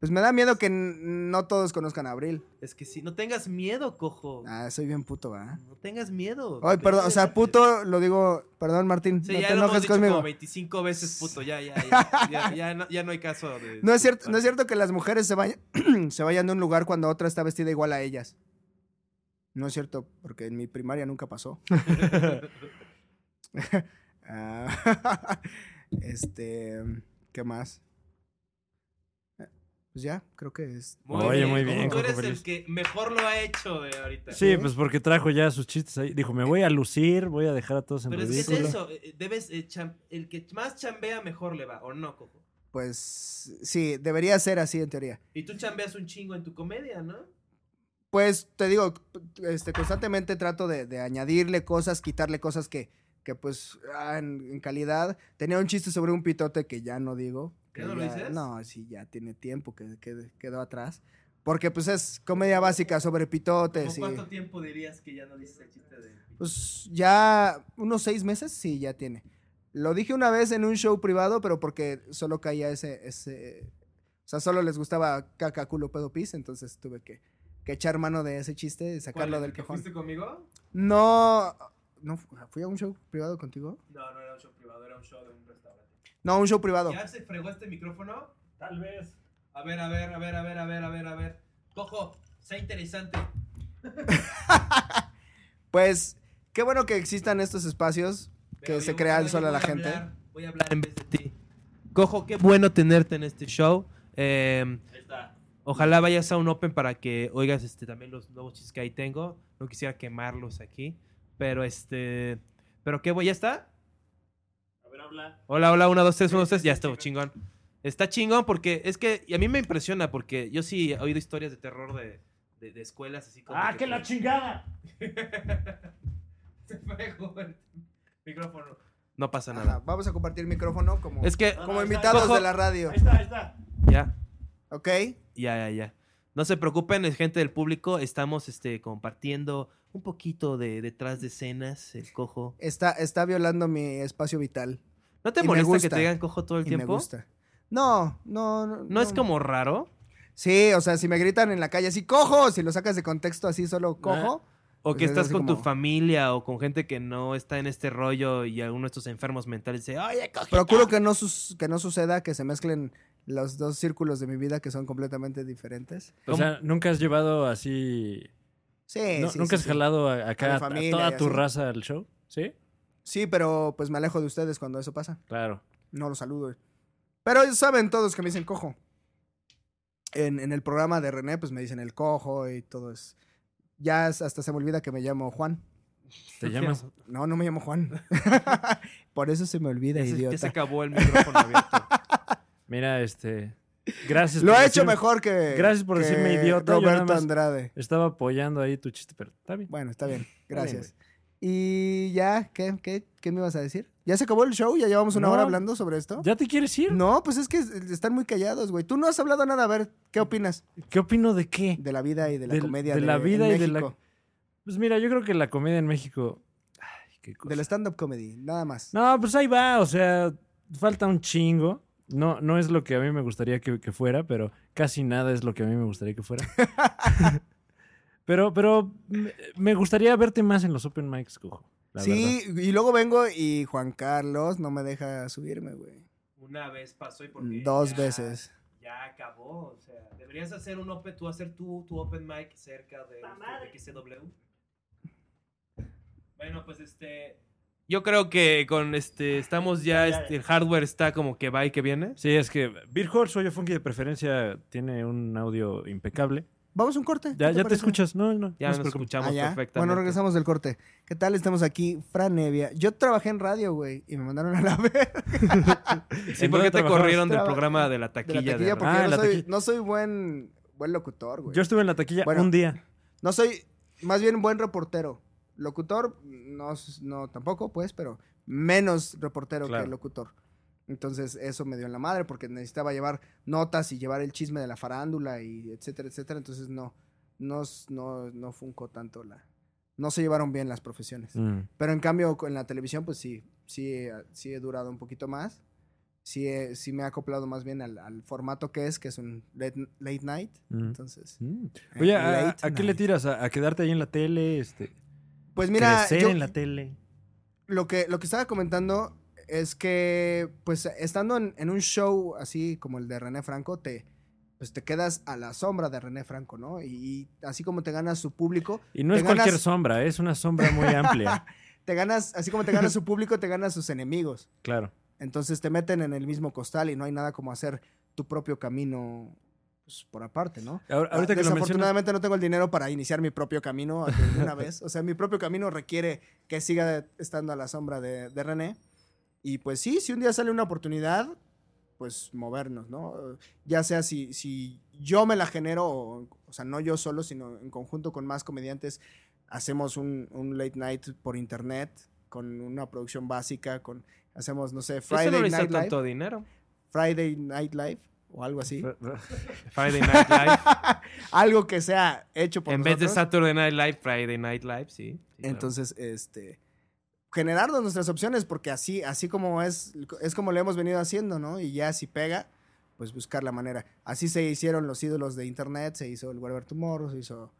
Pues me da miedo que no todos conozcan a Abril. Es que sí, no tengas miedo, cojo. Ah, soy bien puto, ¿verdad? No tengas miedo. Ay, perdón, o sea, puto lo digo, perdón Martín, Sí, no ya te lo hemos dicho conmigo. como 25 veces, puto. Ya, ya, ya. Ya, ya no, ya no hay caso de. No es cierto, no es cierto que las mujeres se vayan, se vayan de un lugar cuando otra está vestida igual a ellas. No es cierto, porque en mi primaria nunca pasó. Ah, este, ¿qué más? Eh, Pues ya, creo que es. Oye, muy Cojo, bien, Tú eres Feliz. el que mejor lo ha hecho de ahorita. Sí, pues porque trajo ya sus chistes ahí. Dijo, me voy a lucir, voy a dejar a todos en Pero es que es ridículo. eso. eh, Debes. eh, cham- el que más chambea, mejor le va. ¿O no, cojo? Pues sí, debería ser así en teoría. Y tú chambeas un chingo en tu comedia, ¿no? Pues te digo, este, constantemente trato de, de añadirle cosas, quitarle cosas que, que pues, ah, en, en calidad. Tenía un chiste sobre un pitote que ya no digo. ¿Ya no lo dices? No, sí, ya tiene tiempo que, que quedó atrás. Porque pues es comedia básica sobre pitotes. ¿Con y, cuánto tiempo dirías que ya no dices el chiste de.? Pues ya unos seis meses, sí, ya tiene. Lo dije una vez en un show privado, pero porque solo caía ese, ese, o sea, solo les gustaba caca, culo, pedo, pis, entonces tuve que, que echar mano de ese chiste y sacarlo ¿Cuál, del cajón. ¿Fuiste conmigo? No, no, fui a un show privado contigo. No, no era un show privado, era un show de un restaurante. No, un show privado. ¿Ya se fregó este micrófono? Tal vez. A ver, a ver, a ver, a ver, a ver, a ver, a ver. Cojo, sea interesante. Pues, qué bueno que existan estos espacios que Pero se crean solo a la voy gente. hablar- voy a hablar en vez de ti. Cojo, qué bueno tenerte en este show. Eh, ojalá vayas a un open para que oigas este también los nuevos chistes que ahí tengo. No quisiera quemarlos aquí. Pero este. Pero qué, güey, ¿ya está? A ver, habla. Hola, hola, una, dos, tres, uno, dos, tres. Ya estuvo chingón. Está chingón porque es que. Y a mí me impresiona porque yo sí he oído historias de terror de, de, de escuelas así como. ¡Ah, que la chingada! Se fregó el micrófono. No pasa Ajá, nada. vamos a compartir micrófono como, Es que. como invitados Cojo. de la radio. Ahí está, ahí está. Ya. ¿Ok? Ya, ya, ya. No se preocupen, es gente del público. Estamos este, compartiendo un poquito de detrás de escenas, el cojo. Está, está violando mi espacio vital. ¿No te Y molesta que te digan cojo todo el Y me tiempo? gusta. No, no, no. ¿No es como raro? Sí, o sea, si me gritan en la calle así, cojo, si lo sacas de contexto así, solo cojo. O Pues que es estás con tu familia o con gente que no está en este rollo y alguno de estos enfermos mentales dice, oye, coge. Procuro que no, sus- que no suceda, que se mezclen los dos círculos de mi vida que son completamente diferentes. O sea, ¿nunca has llevado así... Sí, no- sí, ¿Nunca sí, has sí. jalado a- acá A a, toda tu así. raza al show? ¿Sí? Sí, pero pues me alejo de ustedes cuando eso pasa. Claro. No los saludo. Pero saben todos que me dicen cojo. En, en el programa de René, pues me dicen el cojo y todo es. Ya hasta se me olvida que me llamo Juan. ¿Te llamas? No, no me llamo Juan. Por eso se me olvida, se, ya idiota. se acabó el micrófono abierto. Mira, este... Gracias Lo por ha hecho mejor que. Gracias por que decirme idiota, Roberto Andrade. Estaba apoyando ahí tu chiste, pero está bien. Bueno, está bien. bien, Gracias. Y ya, ¿qué, qué, ¿qué me ibas a decir? ¿Ya se acabó el show? ¿Ya llevamos una No. hora hablando sobre esto? ¿Ya te quieres ir? No, pues es que están muy callados, güey. Tú no has hablado nada. A ver, ¿qué opinas ¿Qué opino de qué? de la vida y de la Del- comedia de la en vida y de la-? Pues mira, yo creo que la comedia en México... Ay, qué cosa. Del stand-up comedy, nada más. No, pues ahí va, o sea, falta un chingo. No, no es lo que a mí me gustaría que, que fuera, pero casi nada es lo que a mí me gustaría que fuera. pero, pero me- gustaría verte más en los open mics, cojo. sí, y luego vengo y Juan Carlos no me deja subirme, güey. Una vez pasó y porque Dos ya- veces. Ya acabó, o sea, deberías hacer un open, tú hacer tu, tu open mic cerca de, de XCW. Bueno, pues este... Yo creo que con este, estamos ya, este, el hardware está como que va y que viene. Sí, es que Beer Hall, Soy Funky de preferencia, tiene un audio impecable. Vamos a un corte. Ya, ¿qué ya te escuchas, no, no. Ya nos escuchamos Ah, perfectamente. Bueno, regresamos del corte. ¿Qué tal? Estamos aquí, Fran Evia. Yo trabajé en radio, güey, y me mandaron a la ver Sí, ¿En ¿por qué te corrieron del programa de la de la taquilla? de porque Ah, no, la soy, taquilla. no soy buen, buen locutor, güey. Yo estuve en la taquilla Bueno. un día. No soy, más bien buen reportero. Locutor, no, no tampoco, pues, pero menos reportero Claro. que locutor. Entonces eso me dio en la madre porque necesitaba llevar notas y llevar el chisme de la farándula y etcétera, etcétera. Entonces no, no, no, no funcó tanto la... No se llevaron bien las profesiones. Mm. Pero en cambio en la televisión pues sí, sí, he- sí he durado un poquito más. Sí, he- sí me ha acoplado más bien al, al formato que es, que es un late, late night. Mm. Entonces... Mm. eh, Oye, ¿a, qué le tiras? ¿A, a quedarte ahí en la tele? Este, Pues mira, crecer yo- en la tele. lo que, lo que estaba comentando es que, pues, estando en, en un show así como el de René Franco, te, pues, te quedas a la sombra de René Franco, ¿no? Y, y así como te ganas su público, Y no es cualquier sombra, es una sombra muy amplia. te ganas, así como te ganas su público, te ganas sus enemigos. Claro. Entonces te meten en el mismo costal y no hay nada como hacer tu propio camino pues, por aparte, ¿no? Ahora- ahorita Ah, que lo mencionas, Desafortunadamente no tengo el dinero para iniciar mi propio camino de una vez. O sea, mi propio camino requiere que siga estando a la sombra de, de René. Y pues sí, si un día sale una oportunidad, pues movernos, ¿no? Ya sea si, si yo me la genero, o, o sea, no yo solo, sino en conjunto con más comediantes, hacemos un, un late night por internet con una producción básica, con hacemos, no sé, Eso no Friday necesita Night Live, tanto dinero. Friday Night Live o algo así. Friday Night Live. algo que sea hecho por en vez de. Saturday Night Live, Friday Night Live, sí. sí, claro. Entonces, este generarnos nuestras opciones porque así así como es es como lo hemos venido haciendo, ¿no? Y ya si pega, pues buscar la manera. Así se hicieron los ídolos de internet, se hizo el Whatever Tomorrow, se hizo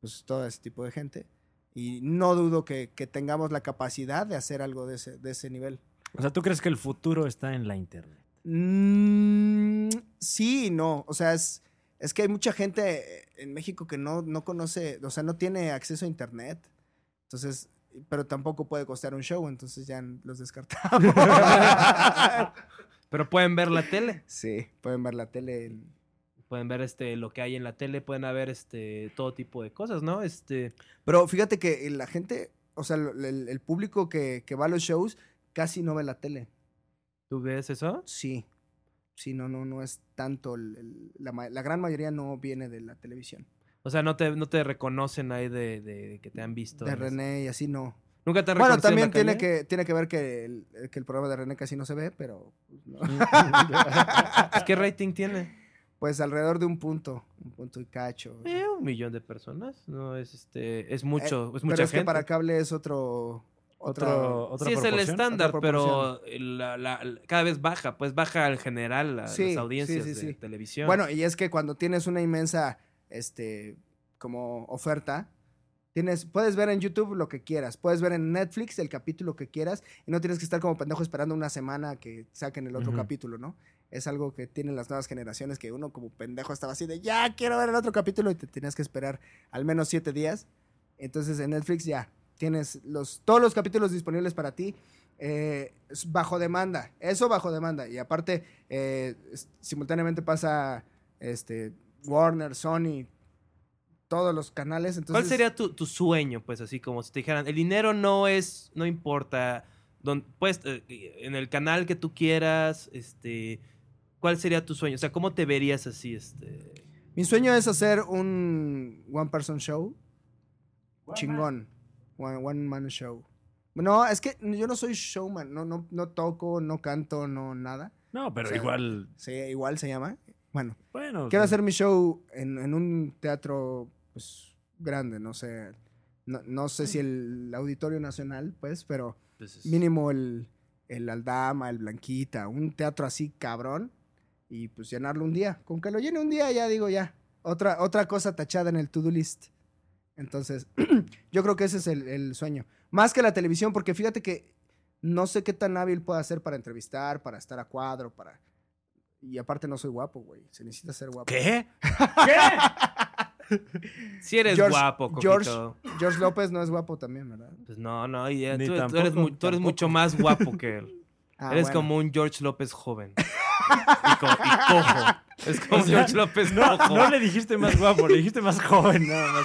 pues todo ese tipo de gente y no dudo que, que tengamos la capacidad de hacer algo de ese de ese nivel. O sea, ¿tú crees que el futuro está en la internet? Mm, sí y no. O sea, es, es que hay mucha gente en México que no, no conoce, o sea, no tiene acceso a internet. Entonces, pero tampoco puede costear un show, entonces ya los descartamos. Pero pueden ver la tele. sí, pueden ver la tele. en- Pueden ver este lo que hay en la tele, pueden haber este todo tipo de cosas, ¿no? Este Pero fíjate que la gente, o sea, el, el público que, que va a los shows casi no ve la tele. ¿tú ves eso? Sí. Sí, no, no, no es tanto. el- el- la, la gran mayoría no viene de la televisión. O sea, no te, no te reconocen ahí de, de que te han visto. De René y así no. ¿Nunca te han Bueno, reconocido en la también tiene calle? que, tiene que ver que el, que el programa de René casi no se ve, pero pues, no. ¿Qué rating tiene? pues alrededor de un punto, un punto y cacho. Eh, un millón de personas. No es este. Es mucho. Eh, es mucha pero es gente. que para cable es otro... Otro, otra sí, es el estándar, pero la- la- la- cada vez baja. Pues baja en general la- Sí, las sí, audiencias sí, de sí. televisión. Bueno, y es que cuando tienes una inmensa, este, como oferta, tienes, puedes ver en YouTube lo que quieras, puedes ver en Netflix el capítulo que quieras y no tienes que estar como pendejo esperando una semana que saquen el otro Ujú. capítulo, ¿no? Es algo que tienen las nuevas generaciones que uno como pendejo estaba así de, ya quiero ver el otro capítulo y te tenías que esperar al menos siete días. Entonces en Netflix ya tienes los, todos los capítulos disponibles para ti. eh, bajo demanda, eso bajo demanda. Y aparte, eh, simultáneamente pasa este, Warner, Sony, todos los canales. Entonces, ¿Cuál sería tu, tu sueño? Pues así como si te dijeran, el dinero no es, no importa. Don, pues eh, en el canal que tú quieras, este. ¿Cuál sería tu sueño? O sea, ¿cómo te verías así? Este. Mi sueño es hacer un one person show chingón. One, one man show. No, es que yo no soy showman, no, no, no toco, no canto, no nada. No, pero O sea, igual. Sí, igual se llama. Bueno, Bueno, quiero sí. hacer mi show en, en un teatro pues, grande, no sé. No, no sé si el Auditorio Nacional, pues, pero pues, es- mínimo el, el Aldama, el Blanquita, un teatro así cabrón y pues llenarlo un día. Con que lo llene un día ya digo ya. Otra, otra cosa tachada en el to-do list. Entonces, yo creo que ese es el, el sueño. Más que la televisión, porque fíjate que no sé qué tan hábil puedo hacer para entrevistar, para estar a cuadro, para... Y aparte no soy guapo, güey. Se necesita ser guapo. ¿Qué? Si eres George- guapo, George, Coquito. George López no es guapo también, ¿verdad? Pues no, no, y, tú, eres, tú mucho más guapo que él. Ah, eres bueno. como un George López joven. y, co- y cojo. Es como O sea, George López No, cojo. no le dijiste más guapo, le dijiste más joven nada más.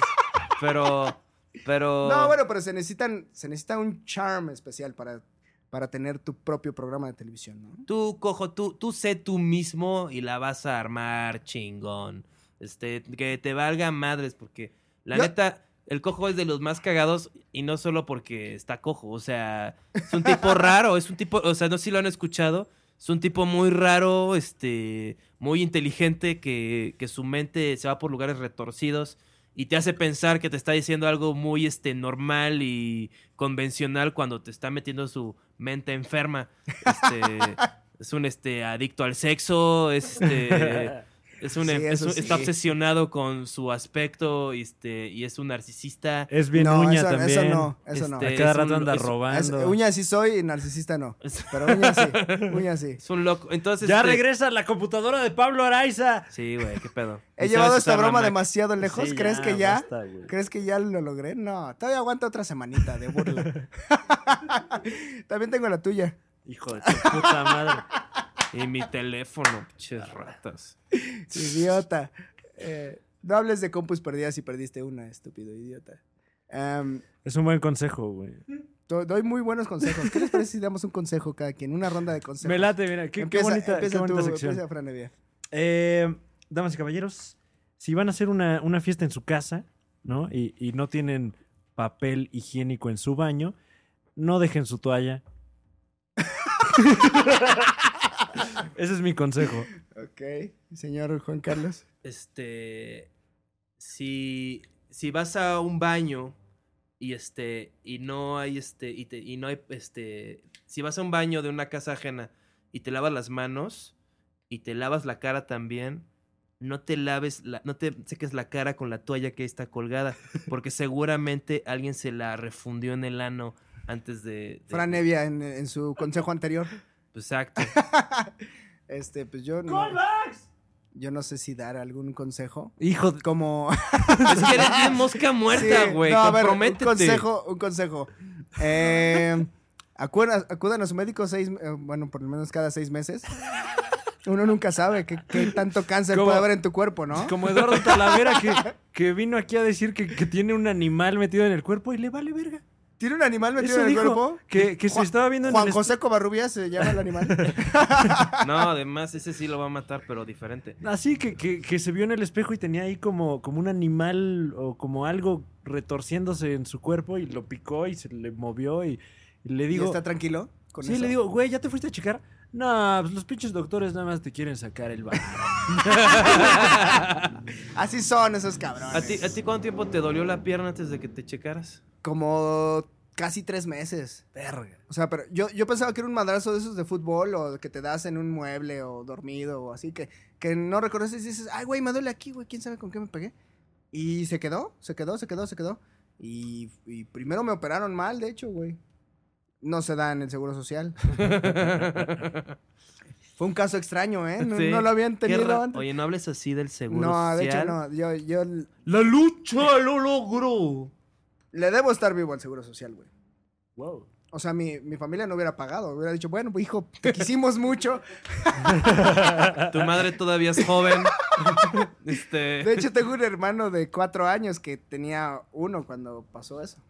Pero, pero... No, bueno, pero se necesitan, se necesita un charm especial para, para tener tu propio programa de televisión, ¿no? Tú, cojo, tú, tú sé tú mismo y la vas a armar chingón. Este, que te valga madres, porque la Yo- neta, el cojo es de los más cagados y no solo porque está cojo. O sea, es un tipo raro, es un tipo, o sea, no sé si lo han escuchado. es un tipo muy raro, este, muy inteligente, que, que su mente se va por lugares retorcidos y te hace pensar que te está diciendo algo muy este, normal y convencional cuando te está metiendo su mente enferma. Este, es un este, adicto al sexo, es, este, es un, Sí, es eso un- está obsesionado con su aspecto este, y es un narcisista. Es bien no, uña eso, también. eso no, eso no. Este, A cada es un- rato anda es- Es- robando. uña sí soy y narcisista no. Pero uña sí, uña sí. Es un loco. Entonces, Ya este- regresa la computadora de Pablo Araiza. Sí, güey, qué pedo. He llevado esta broma demasiado lejos. Sí, ¿Crees que ya? basta. ¿Crees que ya lo logré? No, todavía aguanta otra semanita de burla. También tengo la tuya. Hijo de tu puta madre. Y mi teléfono, pinches ratas. Idiota. Eh, no hables de compus perdidas y perdiste una, estúpido idiota. Es un buen consejo, güey. do- doy muy buenos consejos. ¿Qué les parece si damos un consejo cada quien? Una ronda de consejos. Me late, mira, qué, qué Empieza- bonita, empieza qué bonita tú, sección. empieza, Fran Evia. Eh, damas y caballeros, si van a hacer una, una fiesta en su casa, ¿no? Y, y no tienen papel higiénico en su baño, no dejen su toalla. Ese es mi consejo. Ok, señor Juan Carlos. Este. Si. Si vas a un baño y este. Y no hay este. Y, te- y no hay este. Si vas a un baño de una casa ajena y te lavas las manos y te lavas la cara también. No te laves, la, no te seques la cara con la toalla que está colgada, porque seguramente alguien se la refundió en el ano antes de. de- Fran Evia en, en su consejo anterior. Exacto. Este, pues yo no. Yo no sé si dar algún consejo. Hijo, de- Como. es que eres bien mosca muerta, Sí, güey. no, a ver, un consejo, un consejo. Eh, acudan, acudan a su médico seis, eh, bueno, por lo menos cada seis meses. Uno nunca sabe qué, qué tanto cáncer puede haber en tu cuerpo, ¿no? como Eduardo Talavera que, que vino aquí a decir que, que tiene un animal metido en el cuerpo y le vale verga. ¿Tiene un animal metido Eso en el dijo, cuerpo? que, que se Juan- estaba viendo en Juan el José Covarrubias se llama el animal. No, además, ese sí lo va a matar, pero diferente. Así que, que, que se vio en el espejo y tenía ahí como, como un animal o como algo retorciéndose en su cuerpo y lo picó y se le movió y, y le ¿Y digo... está tranquilo? Con Sí, eso? le digo, güey, ¿ya te fuiste a checar? No, pues los pinches doctores nada más te quieren sacar el bar. Así son esos cabrones. ¿A ti, ¿A ti cuánto tiempo te dolió la pierna antes de que te checaras? Como casi tres meses. Verga. O sea, pero yo, yo pensaba que era un madrazo de esos de fútbol o que te das en un mueble o dormido o así, que, que no reconoces y dices, ay, güey, me duele aquí, güey, quién sabe con qué me pegué. Y se quedó, se quedó, se quedó, se quedó. Y, y primero me operaron mal, de hecho, güey. No se da en el Seguro Social. Fue un caso extraño, ¿eh? No, Sí. no lo habían tenido antes. Oye, no hables así del seguro No, de hecho social. no. Yo, yo La lucha lo logró. Le debo estar vivo al Seguro Social, güey. Wow. O sea, mi, mi familia no hubiera pagado. Hubiera dicho, bueno, pues, hijo, te quisimos mucho. Tu madre todavía es joven. este. De hecho, tengo un hermano de cuatro años que tenía uno cuando pasó eso.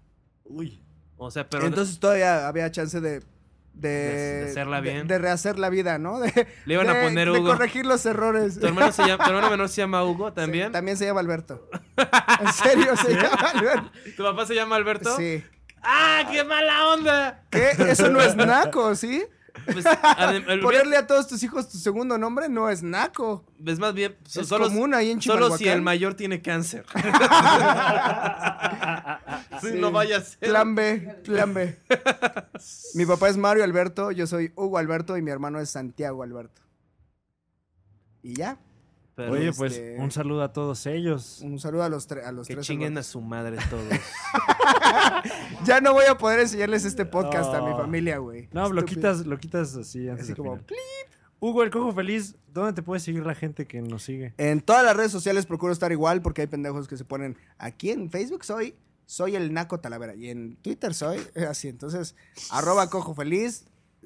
Uy. O sea, pero. Entonces todavía había chance de... De, De- hacerla bien. De, rehacer la vida, ¿no? De, Le iban a de- poner de Hugo. corregir los errores. ¿Tu hermano, se llama, ¿Tu hermano menor se llama Hugo también? Sí, también se llama Alberto. ¿En serio se llama Alberto? ¿Tu papá se llama Alberto? Sí. ¡Ah, qué mala onda! ¿Qué? Eso no es naco, ¿sí? Pues, Ponerle a todos tus hijos tu segundo nombre no es naco. es más bien. Es solo, común ahí en Solo si el mayor tiene cáncer. Sí, No vaya a ser. Plan B, plan B. Mi papá es Mario Alberto, yo soy Hugo Alberto y mi hermano es Santiago Alberto. Y ya. Pero Oye, este- pues un saludo a todos ellos. Un saludo a los, tre- a los que tres. chinguen a su madre todos. Ya no voy a poder enseñarles este podcast a mi familia, güey. No, lo quitas, lo quitas así antes Así como. Hugo, el cojo feliz, ¿dónde te puede seguir la gente que nos sigue? En todas las redes sociales procuro estar igual porque hay pendejos que se ponen aquí en Facebook soy soy el Naco Talavera y en Twitter soy así. Entonces, arroba cojo feliz,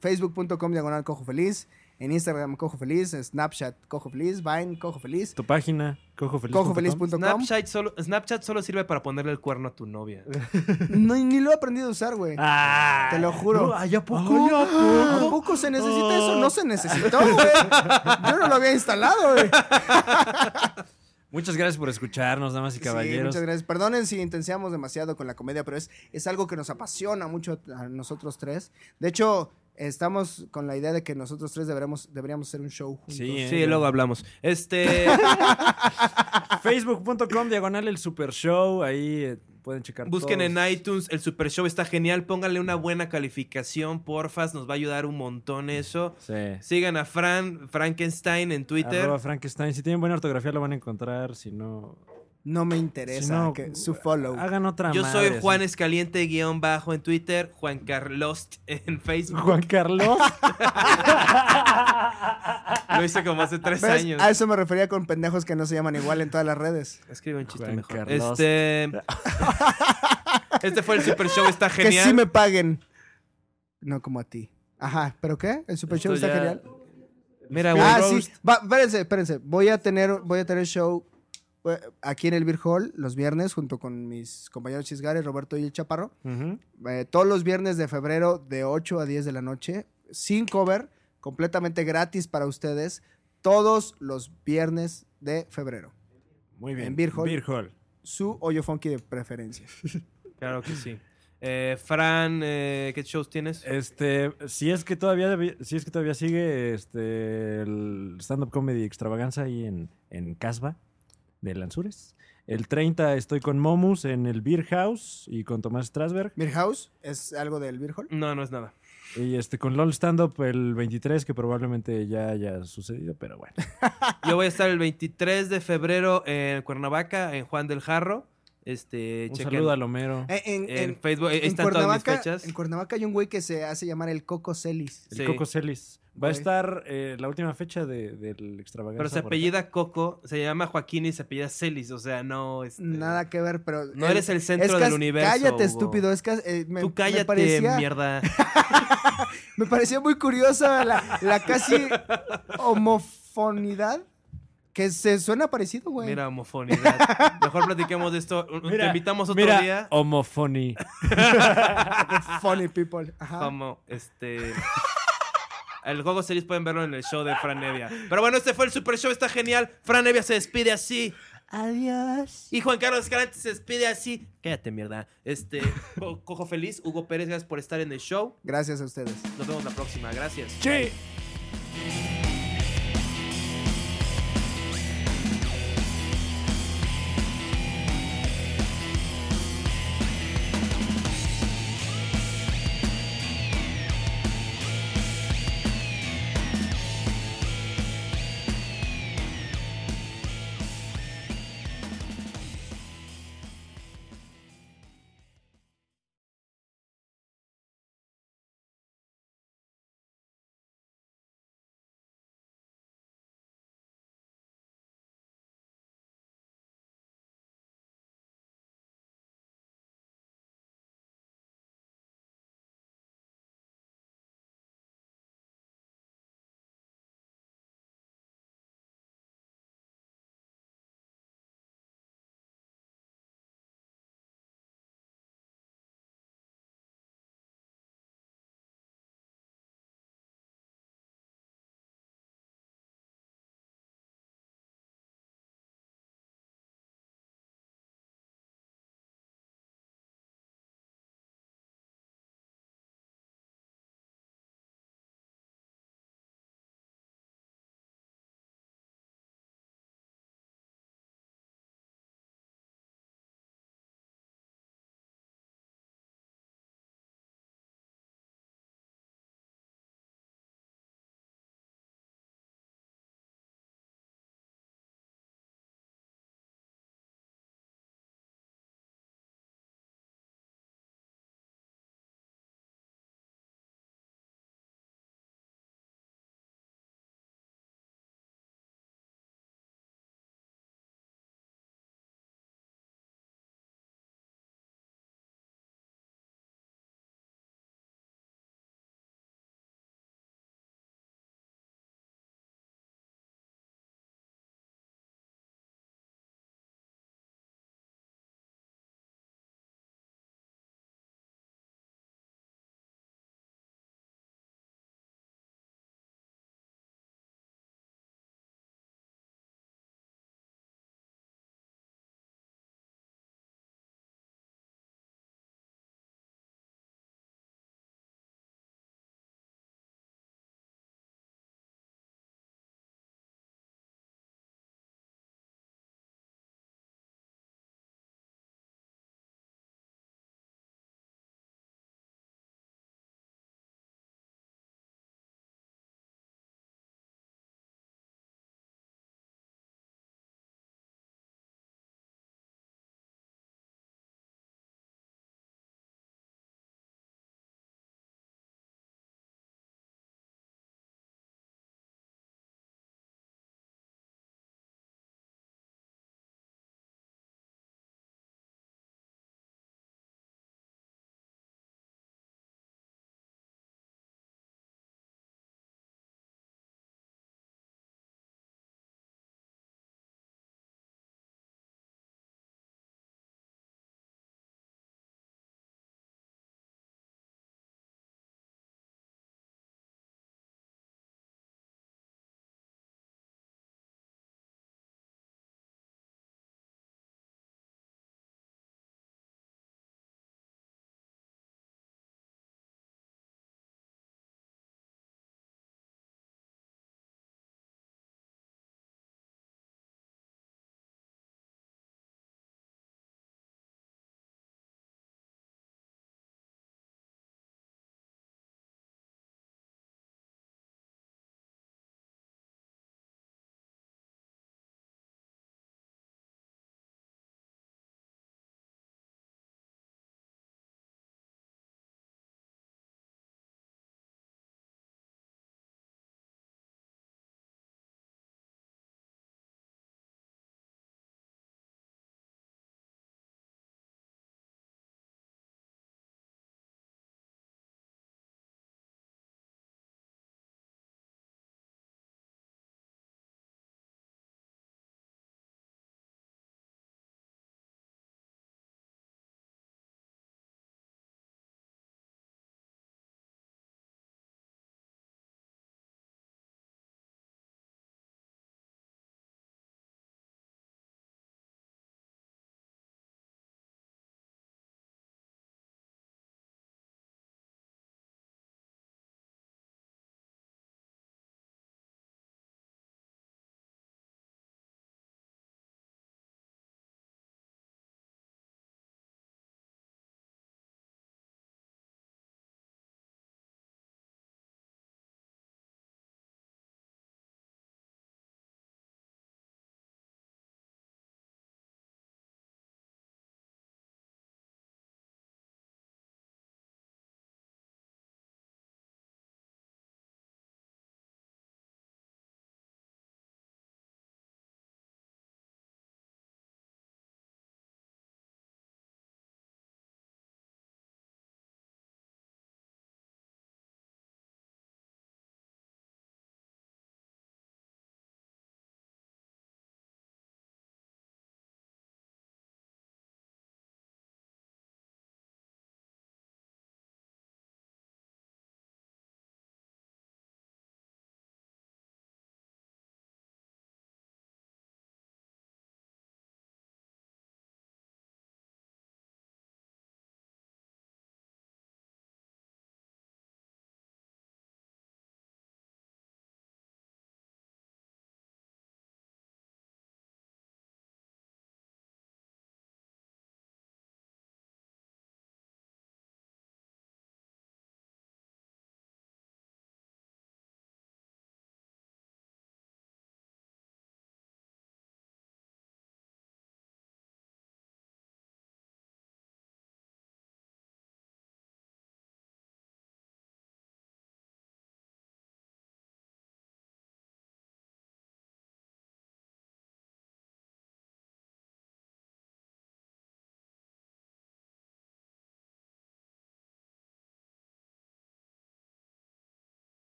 facebook.com diagonal cojo feliz, en Instagram cojo feliz, Snapchat cojo feliz, Vine cojo feliz, Tu página, cojofeliz. cojofeliz.com. Snapchat solo, Snapchat solo sirve para ponerle el cuerno a tu novia. No, ni lo he aprendido a usar, güey. Ah, Te lo juro. No, ¿ay, a poco? ¿A poco se necesita eso? No se necesitó, güey. Yo no lo había instalado, güey. Muchas gracias por escucharnos, damas y Sí, caballeros. muchas gracias. Perdonen si intensiamos demasiado con la comedia, pero es, es algo que nos apasiona mucho a nosotros tres. De hecho, Estamos con la idea de que nosotros tres deberíamos, deberíamos hacer un show juntos. Sí, eh, Sí, luego hablamos. Este. Facebook.com diagonal el Super Show. Ahí eh, pueden checar. Busquen todos. en iTunes, el Super Show está genial. Pónganle una buena calificación, porfas. Nos va a ayudar un montón eso. Sí. Sigan a Fran Frankenstein en Twitter. Arroba Frankenstein. Si tienen buena ortografía lo van a encontrar. Si no, No me interesa si no que su follow. hagan otra Yo madre, soy Juan. Escaliente guion bajo en Twitter, Juan Carlos en Facebook. Juan Carlos. Lo hice como hace tres ¿Ves? años. A eso me refería con pendejos que no se llaman igual en todas las redes. Escribe un chiste Juan mejor. Carlos. Este. este fue el Super Show, está Que genial. sí me paguen. No como a ti. Ajá, ¿pero qué? El Super Esto Show está ya- genial. Mira, güey. Ah, roast. sí. Va, espérense, espérense. Voy a tener, voy a tener show aquí en el Beer Hall los viernes junto con mis compañeros Chisgares, Roberto y el Chaparro. Eh, todos los viernes de febrero de 8 a 10 de la noche, sin cover, completamente gratis para ustedes, todos los viernes de febrero. Muy bien. En Beer Hall. Beer Hall. Su hoyo funky de preferencia. Claro que sí. Eh, Fran, eh, ¿qué shows tienes? Este, si es que todavía, si es que todavía sigue este, el stand-up comedy extravaganza ahí en, en Casba de Lanzures. El 30 estoy con Momus en el Beer House y con Tomás Strasberg. Beer House es algo del Beer Hall. No, no es nada. Y este con LOL Stand Up el 23, que probablemente ya haya sucedido, pero bueno. Yo voy a estar el 23 de febrero en Cuernavaca, en Juan del Jarro. Este, Un chequen saludo a Lomero. Eh, En, en, en- Facebook, ahí en están todas mis Cuernavaca, fechas. en Cuernavaca hay un güey que se hace llamar el Coco Celis. El sí. Coco Celis. Va a estar eh, la última fecha de- del extravaganza. Pero se apellida Coco, se llama Joaquín y se apellida Celis, o sea, no... este, Nada que ver, pero... No eres el centro es del universo, Cállate, Hugo. estúpido. Es que, eh, me, Tú me cállate, parecía, mierda. me parecía muy curiosa la, la casi homofonidad. Que se suena parecido, güey. Mira, homofonidad. Mejor platiquemos de esto. Te invitamos otro mira, día. Homofony. Funny people. Ajá. Como, este... El juego series pueden verlo en el show de Fran Nevia. Pero bueno, este fue el Super Show, está genial. Fran Nevia se despide así. Adiós. Y Juan Carlos Escalante se despide así. Cállate, mierda. Este, Co- Cojo Feliz, Hugo Pérez, gracias por estar en el show. Gracias a ustedes. Nos vemos la próxima. Gracias. Sí.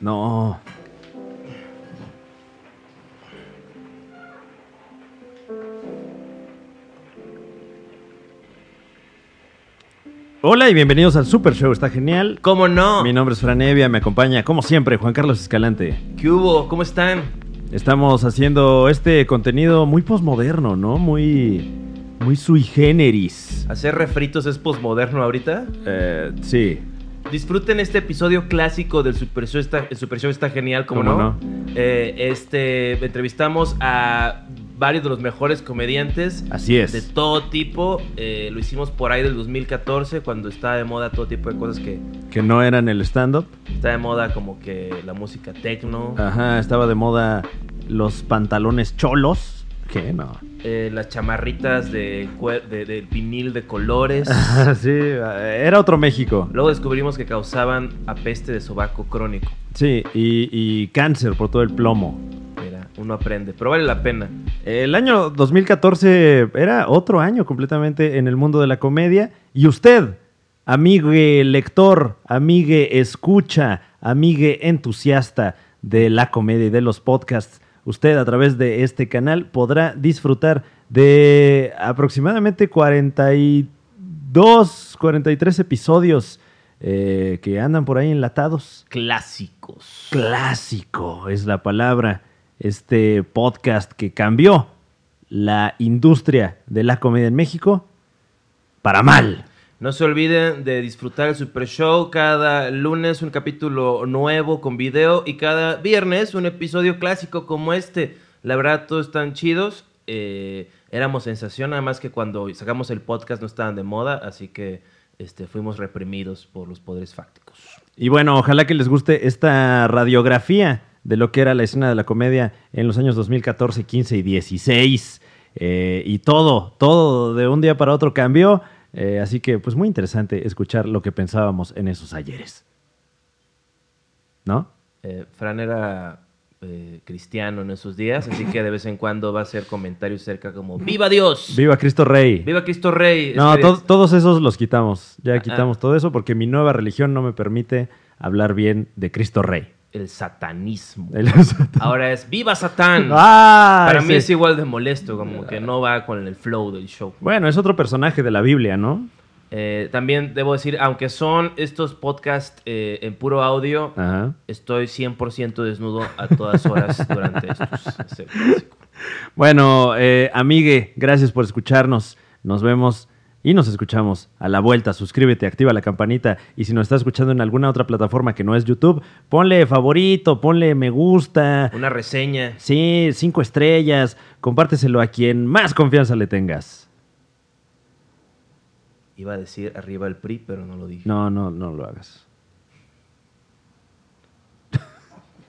No. Hola y bienvenidos al Super Show, está genial. ¿Cómo no? Mi nombre es Fran Evia, me acompaña como siempre Juan Carlos Escalante. ¿Qué hubo? ¿Cómo están? Estamos haciendo este contenido muy posmoderno, ¿no? Muy muy sui generis. ¿Hacer refritos es posmoderno ahorita? Eh, sí. Disfruten este episodio clásico del Super Show. Está, el Super Show está genial, ¿cómo, ¿Cómo no? no? Eh, este, entrevistamos a varios de los mejores comediantes. Así es. De todo tipo. Eh, lo hicimos por ahí del 2014, cuando estaba de moda todo tipo de cosas que... Que no eran el stand-up. Está de moda como que la música techno. Ajá, estaba de moda los pantalones cholos. ¿Qué? No. eh, las chamarritas de, de, de vinil de colores. sí, era otro México. Luego descubrimos que causaban apeste de sobaco crónico. Sí, y, y cáncer por todo el plomo. Mira, uno aprende, pero vale la pena. El año 2014 era otro año completamente en el mundo de la comedia. Y usted, amigue lector, amigue escucha, amigue entusiasta de la comedia y de los podcasts, usted a través de este canal podrá disfrutar de aproximadamente 42, 43 episodios eh, que andan por ahí enlatados. Clásicos. Clásico es la palabra. Este podcast que cambió la industria de la comedia en México para mal. No se olviden de disfrutar el Super Show cada lunes un capítulo nuevo con video y cada viernes un episodio clásico como este. La verdad, todos están chidos. Eh, éramos sensación, nada más que cuando sacamos el podcast no estaban de moda, así que este, fuimos reprimidos por los poderes fácticos. Y bueno, ojalá que les guste esta radiografía de lo que era la escena de la comedia en los años 2014, 15 y 16. Eh, y todo, todo de un día para otro cambió. Eh, así que, pues muy interesante escuchar lo que pensábamos en esos ayeres. ¿No? Eh, Fran era eh, cristiano en esos días, así que de vez en cuando va a hacer comentarios cerca como ¡Viva Dios! Viva Cristo Rey. ¡Viva Cristo Rey! No, to- todos esos los quitamos. Ya Ah. quitamos todo eso porque mi nueva religión no me permite hablar bien de Cristo Rey. El satanismo. El- Ahora es ¡Viva Satán! ¡Ah! Para mí es igual de molesto, como que no va con el flow del show. Bueno, es otro personaje de la Biblia, ¿no? Eh, también debo decir, aunque son estos podcasts eh, en puro audio, Ajá. estoy 100% desnudo a todas horas durante estos. Bueno, eh, amigue, gracias por escucharnos. Nos vemos y nos escuchamos a la vuelta. Suscríbete, activa la campanita. Y si nos estás escuchando en alguna otra plataforma que no es YouTube, ponle favorito, ponle me gusta. Una reseña. Sí, cinco estrellas. Compárteselo a quien más confianza le tengas. Iba a decir arriba el PRI, pero no lo dije. No, no, no lo hagas.